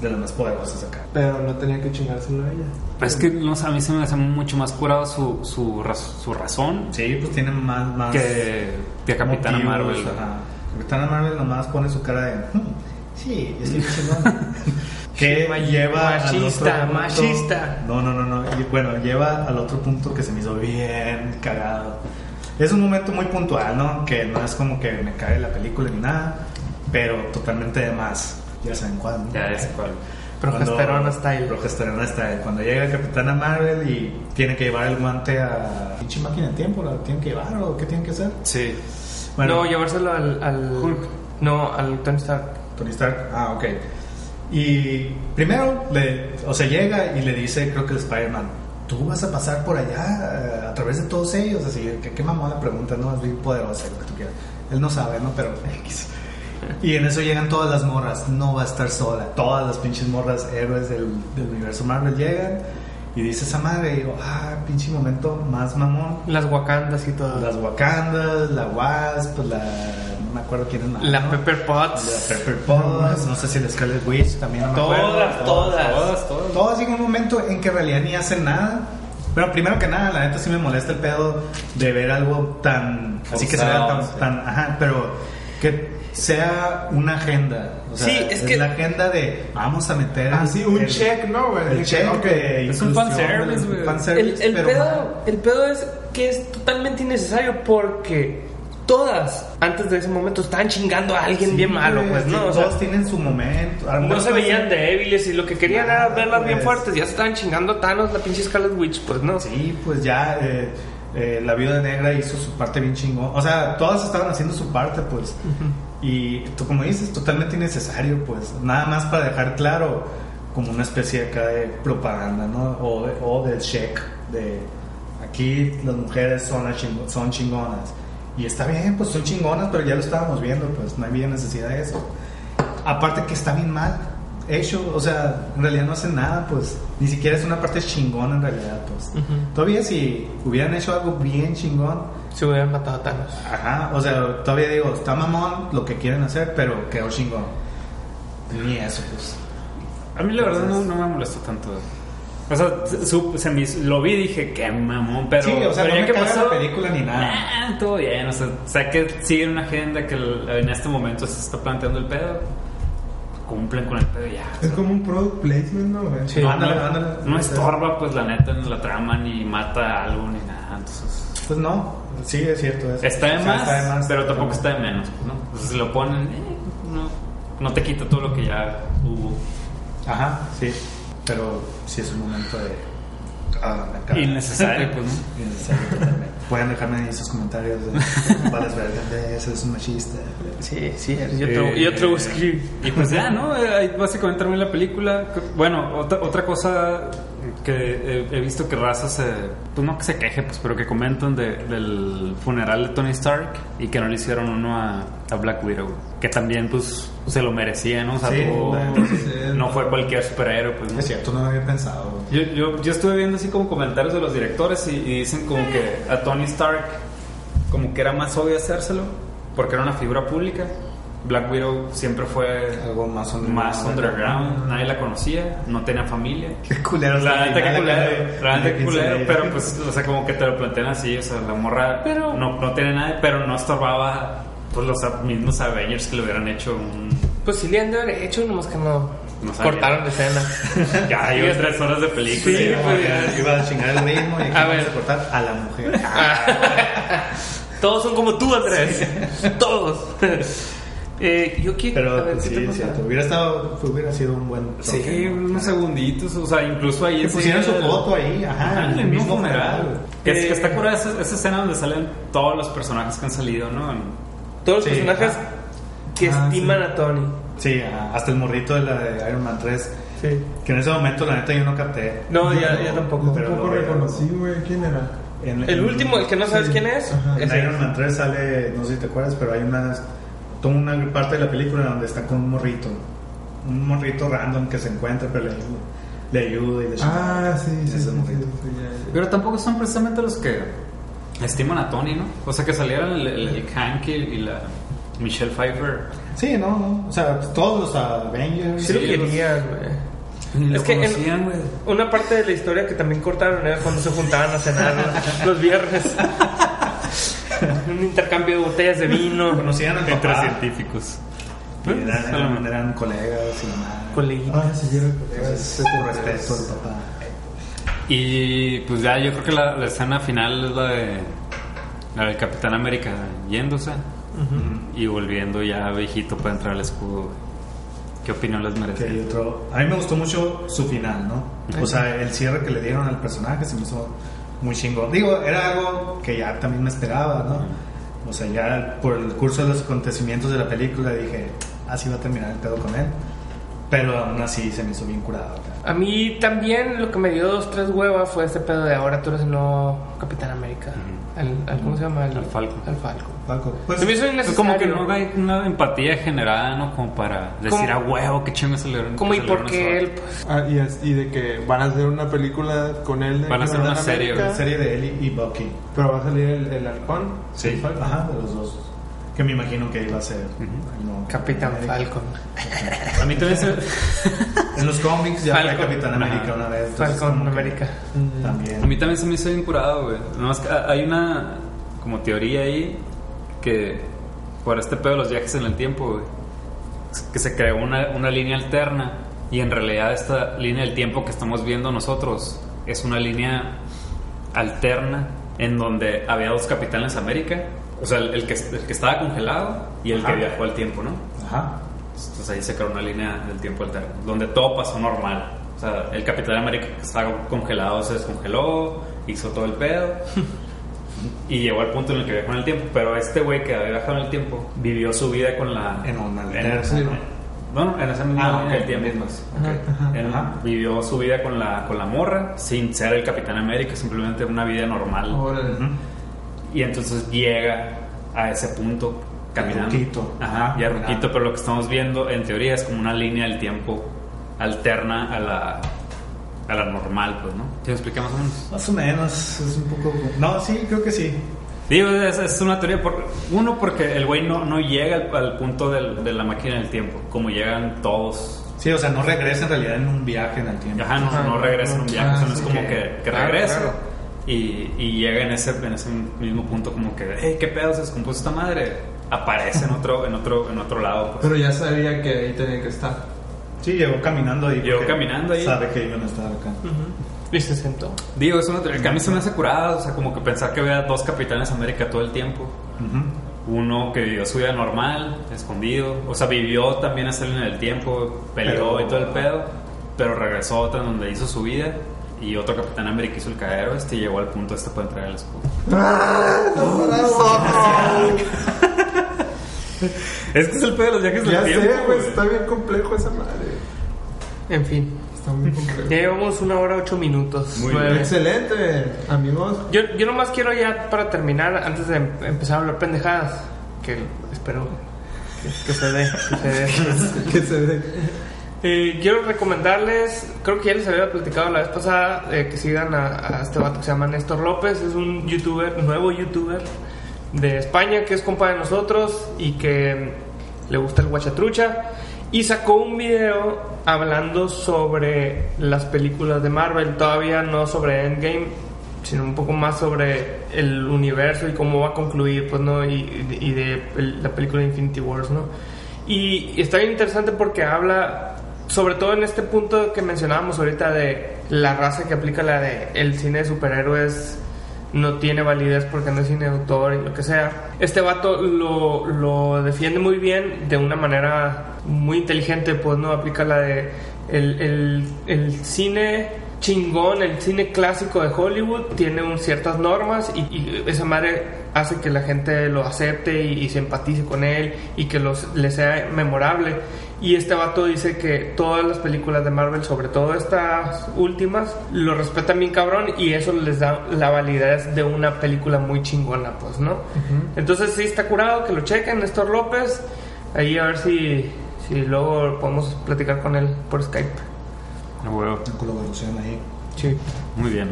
de las más poderosas acá. Pero no tenía que chingárselo a ella. Es que no a mí se me hace mucho más curado su, su, su razón Sí, pues tienen más. más que, que Capitana motivos, Marvel. ajá. Capitana Marvel nomás pone su cara de. "Hmm, sí, estoy chingona. que lleva. al Machista, punto- machista. No, no, no, no. Y bueno, lleva al otro punto que se me hizo bien cagado. Es un momento muy puntual, ¿no? Que no es como que me cae la película ni nada, pero totalmente de más. Ya saben cuál, ¿no? Ya sé cuál. Progesterona style. Progesterona style. Cuando llega Capitana Marvel y tiene que llevar el guante a. ¿Pinche máquina de tiempo? ¿La tienen que llevar o qué tienen que hacer? Sí. No, llevárselo al, al. No, al Tony Stark. Tony Stark. Ah, ok. Y primero, le, o sea, llega y le dice, creo que Spider-Man, tú vas a pasar por allá eh, a través de todos ellos. Así, que qué mamón la pregunta, ¿no? Es bien poderosa, lo que tú quieras. Él no sabe, ¿no? Pero X. Y en eso llegan todas las morras. No va a estar sola. Todas las pinches morras héroes del, del universo Marvel llegan. Y dice esa madre, y digo, ah, pinche momento más mamón. Las Wakandas y todo. Las Wakandas, la Wasp, la. No me acuerdo quién es más. La ¿no? Pepper Potts. La Pepper Potts, no sé si la Scarlet Witch también, no me Todas, acuerdo. todas. Todas, todas. Todas llega un momento en que en realidad ni hacen nada. Pero primero que nada, la neta sí me molesta el pedo de ver algo tan. Así que se vea tan, Forzado, sí. tan. Ajá, pero que sea una agenda. O sea, Sí, es que- la agenda de vamos a meter. Ah, sí, un el- check, ¿no, güey? El De check, que, ok, Es un fanservice, güey. El, el pedo, el pedo es que es totalmente innecesario porque todas antes de ese momento estaban chingando a alguien Sí, bien malo, pues, ¿no? O sea, todos tienen su momento. No se veían débiles y lo que querían era verlas bien pues. fuertes. Ya se estaban chingando a Thanos, la pinche Scarlet Witch, pues, ¿no? Sí, pues ya eh, eh, la viuda negra hizo su parte bien chingón. O sea, todas estaban haciendo su parte, pues. Y tú, como dices, totalmente innecesario, pues. Nada más para dejar claro, como una especie acá de propaganda, ¿no? O, de- o del check, de aquí las mujeres son, chingo- son chingonas. Y está bien, pues son chingonas, pero ya lo estábamos viendo, pues no había necesidad de eso. Aparte que está bien mal hecho, o sea, en realidad no hacen nada, pues ni siquiera es una parte chingona en realidad, pues. Todavía si hubieran hecho algo bien chingón, Se hubieran matado a Thanos. ajá, o sea, todavía digo, está mamón lo que quieren hacer, pero quedó chingón. Ni eso, pues. A mí la verdad no, no me molestó tanto. O sea, su- se me lo vi y dije, qué mamón, pero... sí, o sea, pero no ya me que pasó, la película ni nada. nah, todo bien, o sea, sé que siguen una agenda que en este momento se está planteando el pedo. Cumplen con el pedo ya. o Es sea, como un product placement, ¿no, güey? Sí. no, ándale, no- ándale. no estorba, pues, la neta, en la trama, ni mata algo, ni nada, entonces... Pues no, sí, es cierto. eso. Está de, O sea, más, está de más, pero tampoco está de menos, ¿no? Entonces, si lo ponen, eh, no, no te quita todo lo que ya hubo. Ajá, sí, pero sí es un momento de... Ah. Innecesario, pues, ¿no? Innecesario totalmente. Pueden dejarme ahí sus comentarios de de ese es un machista. Sí, sí, yo te, Eh, yo te escribir. Y pues ya, ¿no? Eh, Ahí básicamente termina la película. Bueno, otra, otra cosa que he, he visto que Raza se. Pues no que se queje, pues, pero que comentan de- del funeral de Tony Stark y que no le hicieron uno a, a Black Widow. Que también, pues, se lo merecía, ¿no? O sea, Sí, tuvo- bueno, sí, no no. fue cualquier superhéroe, pues, ¿no? Es cierto, no lo había pensado. Yo, yo, yo estuve viendo así como comentarios de los directores y, y dicen como que a Tony Stark como que era más obvio hacérselo porque era una figura pública. Black Widow siempre fue Algo más más underground, nadie la conocía, no tenía familia. Qué culero. La neta que culero, de culero, pero pues, o sea, como que te lo plantean así, o sea, la morra Pero- no, no tiene nada, pero no estorbaba pues los mismos Avengers que le hubieran hecho un... Pues sí le han de haber hecho, nomás que no, No cortaron de escena. Ya, iba tres horas de película. Sí, y- pues, Ya, Iba a chingar el ritmo y A ver. a cortar a la mujer. Todos son como tú, Andrés. Todos. Eh, yo quiero. Pero a ver, pues, ¿qué sí, te cierto. Hubiera, estado, hubiera sido un buen. Sí, toque, ¿no? unos segunditos, o sea, incluso ahí Que pusieran su foto ahí, ajá, Ajá, en el mismo funeral. Que, es- Eh, que está curada esa, esa escena donde salen todos los personajes que han salido, ¿no? En- Todos los Sí, personajes ah. que Ah, estiman sí. a Tony. Sí, ajá, hasta el morrito de la de Iron Man 3. Sí. Que en ese momento, la neta, yo no capté. No, ya, ya tampoco. Pero tampoco reconocí, güey. ¿Quién era? En- El en- último, el que no sabes Sí. quién es. Ajá. En. Iron Man 3 sale, no sé si te acuerdas, pero hay unas. Toda una parte de la película donde está con un morrito. Un morrito random que se encuentra, pero le, le ayuda y le Ah, sí, sí, Ese sí. sí, morrito. sí. Pero tampoco son precisamente los que estiman a Tony, ¿no? O sea, que salieran el, el, el Hank y, y la Michelle Pfeiffer. Sí, no, no. O sea, todos los Avengers. Sí lo querían, güey. Ni Es que en- conocían, güey. Una parte de la historia que también cortaron era cuando se juntaban a cenar los, los viernes. Un intercambio de botellas de vino. Conocían Entre papá. científicos. Y eran, eran, eran colegas y demás. Coleguitas. Ah, sí, era Entonces, con respeto al papá. Y pues ya yo creo que la, la escena final es la de la del Capitán América yéndose y volviendo ya viejito para entrar al escudo. ¿Qué opinión les merece? otro. A mí me gustó mucho su final, ¿no? O sea, el cierre que le dieron al personaje se me hizo muy chingón. Digo, era algo que ya también me esperaba, ¿no? O sea, ya por el curso de los acontecimientos de la película dije, así va a terminar el pedo con él. Pero aún así se me hizo bien curado. A mí también lo que me dio dos, tres huevas fue este pedo de ahora tú eres el nuevo Capitán América. Al, al- ¿Cómo se llama? Al Falcon. Al Falcon. Falco. Pues, Se me hizo Pues innecesario. como que no hay una empatía generada, ¿no? Como para decir Como- a huevo, qué chingo se le ¿Cómo y por qué eso". él? Pues, Ah, y, es- y de que van a hacer una película con él. de Van a hacer una serie, la serie de Ellie y Bucky. Pero va a salir el, el halcón. Sí, ajá, de los dos. Que me imagino que iba a ser. el nuevo Capitán América. Falcon. A mí también se... En los cómics ya fue Falcon. Capitán América Ajá. una vez. Falcon que América. También. A mí también se me hizo bien curado, güey. Nomás que hay una como teoría ahí que por este pedo de los viajes en el tiempo, güey, que se creó una, una línea alterna y en realidad esta línea del tiempo que estamos viendo nosotros es una línea alterna en donde había dos capitanes América, o sea, el, el que, el que estaba congelado y el Ajá. que viajó al tiempo, ¿no? Ajá. Entonces ahí se creó una línea del tiempo alterno, donde todo pasó normal. O sea, el Capitán América que estaba congelado se descongeló, hizo todo el pedo y llegó al punto en el que viajó en el tiempo. Pero este güey que había viajado en el tiempo vivió su vida con la. En una en alterna. esa- no, no, en esa misma Ah, línea del ok, tiempo. mismas. Él Ajá. vivió su vida con la, con la morra sin ser el Capitán América, simplemente una vida normal. Órale. Y entonces llega a ese punto caminando. ruquito. Ajá, ya ruquito, pero lo que estamos viendo en teoría es como una línea del tiempo alterna a la, a la normal, pues, ¿no? ¿Te lo expliqué más o menos? Más o menos. Es un poco. No, sí, creo que sí. Digo, es, es una teoría, por, uno, porque el güey no, no llega al, al punto del- de la máquina del tiempo, como llegan todos. Sí, o sea, no regresa en realidad en un viaje en el tiempo. Ajá, no, no regresa en un viaje, Ah, o sea, no es sí, como que- que, que claro, regresa. claro. Y, y llega en ese, en ese mismo punto como que, hey, ¿qué pedo se descompuso esta madre? Aparece en otro, en otro, en otro lado, pues. Pero ya sabía que ahí tenía que estar. Sí, llegó caminando ahí. Llegó caminando ahí. Sabe que iban a estar acá. Y se sentó. Digo, es una a mí se me hace curada, o sea, como que pensar que había dos capitanes América todo el tiempo. Uno que vivió su vida normal, escondido, o sea, vivió también línea del tiempo, peleó Pero- y todo el pedo, pero regresó a otra donde hizo su vida. Y otro Capitán América hizo el cagadero este y llegó al punto este para entregar el escudo. es que es el pedo de los viajes del Ya tiempo. sé, güey. güey. Está bien complejo esa madre. En fin. Está muy complejo. Ya llevamos una hora ocho minutos. Muy Nueve. Excelente, amigos. Yo, yo nomás quiero ya para terminar, antes de em- empezar a hablar pendejadas, que espero que, que se dé. que se dé. que se dé. Eh, quiero recomendarles, creo que ya les había platicado la vez pasada, eh, que sigan a, a este vato que se llama Néstor López, es un youtuber, nuevo youtuber de España que es compa de nosotros y que le gusta el guachatrucha y sacó un video hablando sobre las películas de Marvel, todavía no sobre Endgame, sino un poco más sobre el universo y cómo va a concluir, pues, ¿no? Y, y de la película Infinity Wars, ¿no? Y está bien interesante porque habla, sobre todo en este punto que mencionábamos ahorita de la raza que aplica la de el cine de superhéroes no tiene validez porque no es cine de autor y lo que sea. Este vato lo, lo defiende muy bien de una manera muy inteligente, pues no aplica la de el, el, el cine chingón, el cine clásico de Hollywood tiene un, ciertas normas y, esa madre hace que la gente lo acepte y, y se empatice con él y que los, le sea memorable. Y este vato dice que todas las películas de Marvel, sobre todo estas últimas, lo respetan bien cabrón y eso les da la validez de una película muy chingona, pues, ¿no? Entonces sí está curado, que lo chequen, Néstor López. Ahí a ver si, si luego podemos platicar con él por Skype. Huevo. Una colaboración ahí. Sí. Muy bien.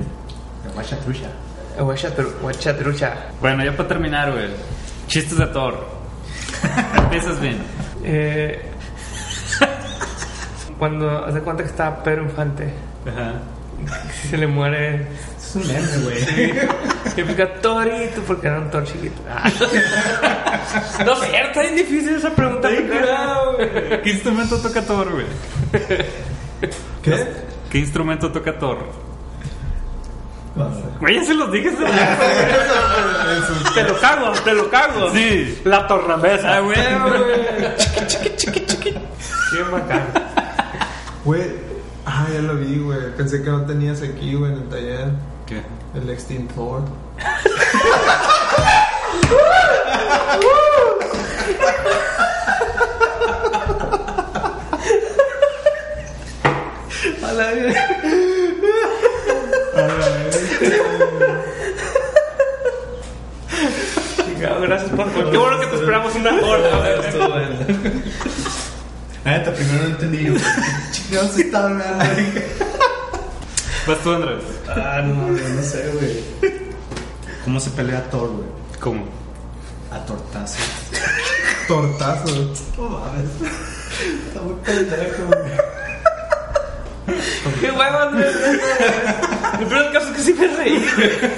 Guacha Trucha. Bueno, ya para terminar, güey. Chistes de Thor. Empiezas bien. Eh, cuando hace cuenta que está Pedro Infante, Ajá. se le muere. Es un meme, güey. Y pica Torito porque era un Thor chiquito. Ah. No sé, está bien difícil esa pregunta. pendeja. ¿Qué instrumento toca Thor, güey? ¿Qué? ¿Qué instrumento toca Thor? Güey, ya se los dije. Te lo cago, te lo cago. Sí. La tornamesa. Ah, güey, güey. Bien bacán. Güey. Ah, ya lo vi, güey. Pensé que no tenías aquí, güey, en el taller. ¿Qué? El extintor. Chingado, Gracias por. Qué bueno que te esperamos una hora. Neta, primero no entendí yo. Chingados está hablando. Vas tú, Andrés. Ah, no, güey, no sé, güey. ¿Cómo se pelea Thor, güey? ¿Cómo? A tortazos. Tortazo. No mames. Está muy pendejo, güey. Qué huevo, Andrés. El peor caso es que sí me reí.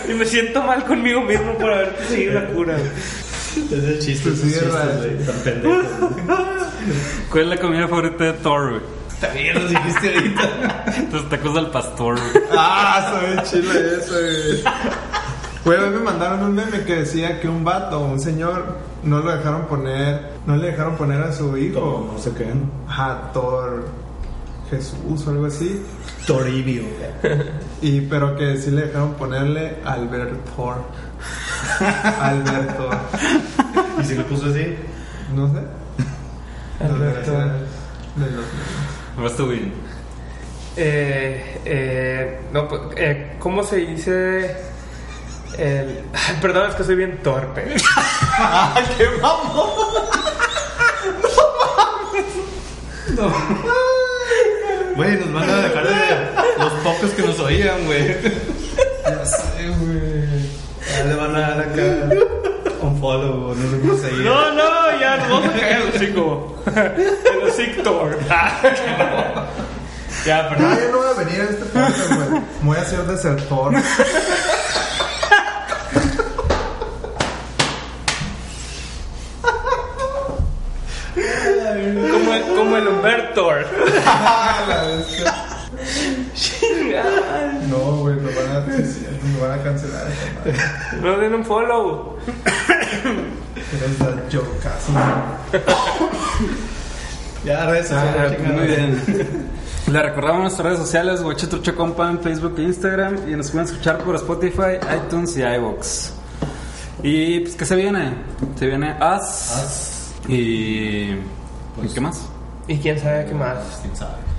Y me siento mal conmigo mismo por haber seguido la cura. güey. Es el chiste, güey. Tan pendejos, güey. ¿Cuál es la comida favorita de Thor, güey? También lo dijiste ahorita. Los tacos al pastor, güey. Ah, sabe chile eso, güey. Güey, hoy me mandaron un meme que decía que un vato, un señor, no lo dejaron poner, no le dejaron poner a su hijo. No sé qué. Ajá, Thor Jesús o algo así. Toribio. Y pero que sí le dejaron ponerle Albert Thor. Alberto. ¿Y si lo puso así? No sé. Alberto. De los Vas tú, bien. Eh, eh, no, pues, eh, ¿cómo se dice? El... Perdón, es que soy bien torpe. Güey, nos van a dejar de los pocos que nos oían, güey. Ya sé, güey. Ya le van a dar acá un follow, no sé cómo se dice. No, no, ya nos vamos a caer el hocico. El hocico. Ya, Ah, perdón. yo no voy a venir a este podcast, güey. Voy a ser desertor. Como, el- como el Humberto. Ah, la bestia. No, güey, nos van a, sí, sí, nos van a cancelar esta madre. No den un follow. Eres la jokazo. Ya, redes sociales, chingada. Muy bien. Le recordamos nuestras redes sociales, Guache Trucha Compa en Facebook e Instagram. Y nos pueden escuchar por Spotify, iTunes y iVoox. Y pues, ¿qué se viene? Se viene Us. Y. ¿y ¿Qué más? Y quién sabe qué más. ¿Quién sabe?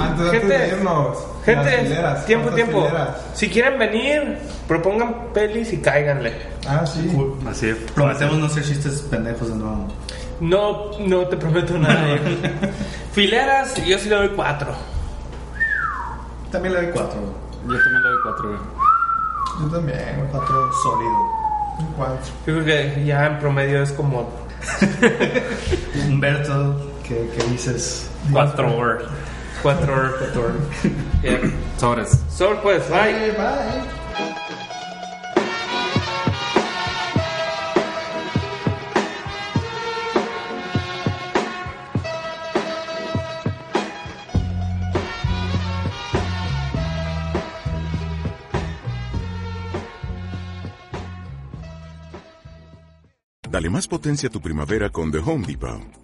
Antes, antes Gente, de irnos. Gente, fileras, tiempo, ¿cuántas tiempo. fileras? Si quieren venir, propongan pelis y cáiganle. Ah, sí. Así es. Prometemos no hacer chistes pendejos de nuevo. No, no te prometo nada. Fileras, yo sí le doy cuatro. También le doy cuatro. Yo también le doy cuatro, güey. Yo también. Cuatro sólido. Un cuatro. Yo creo que ya en promedio es como Humberto, ¿qué, qué dices? cuatro horas. Cuatro horas, cuatro horas. Yeah. Sobres. Pues, bye. bye. Dale más potencia a tu primavera con The Home Depot.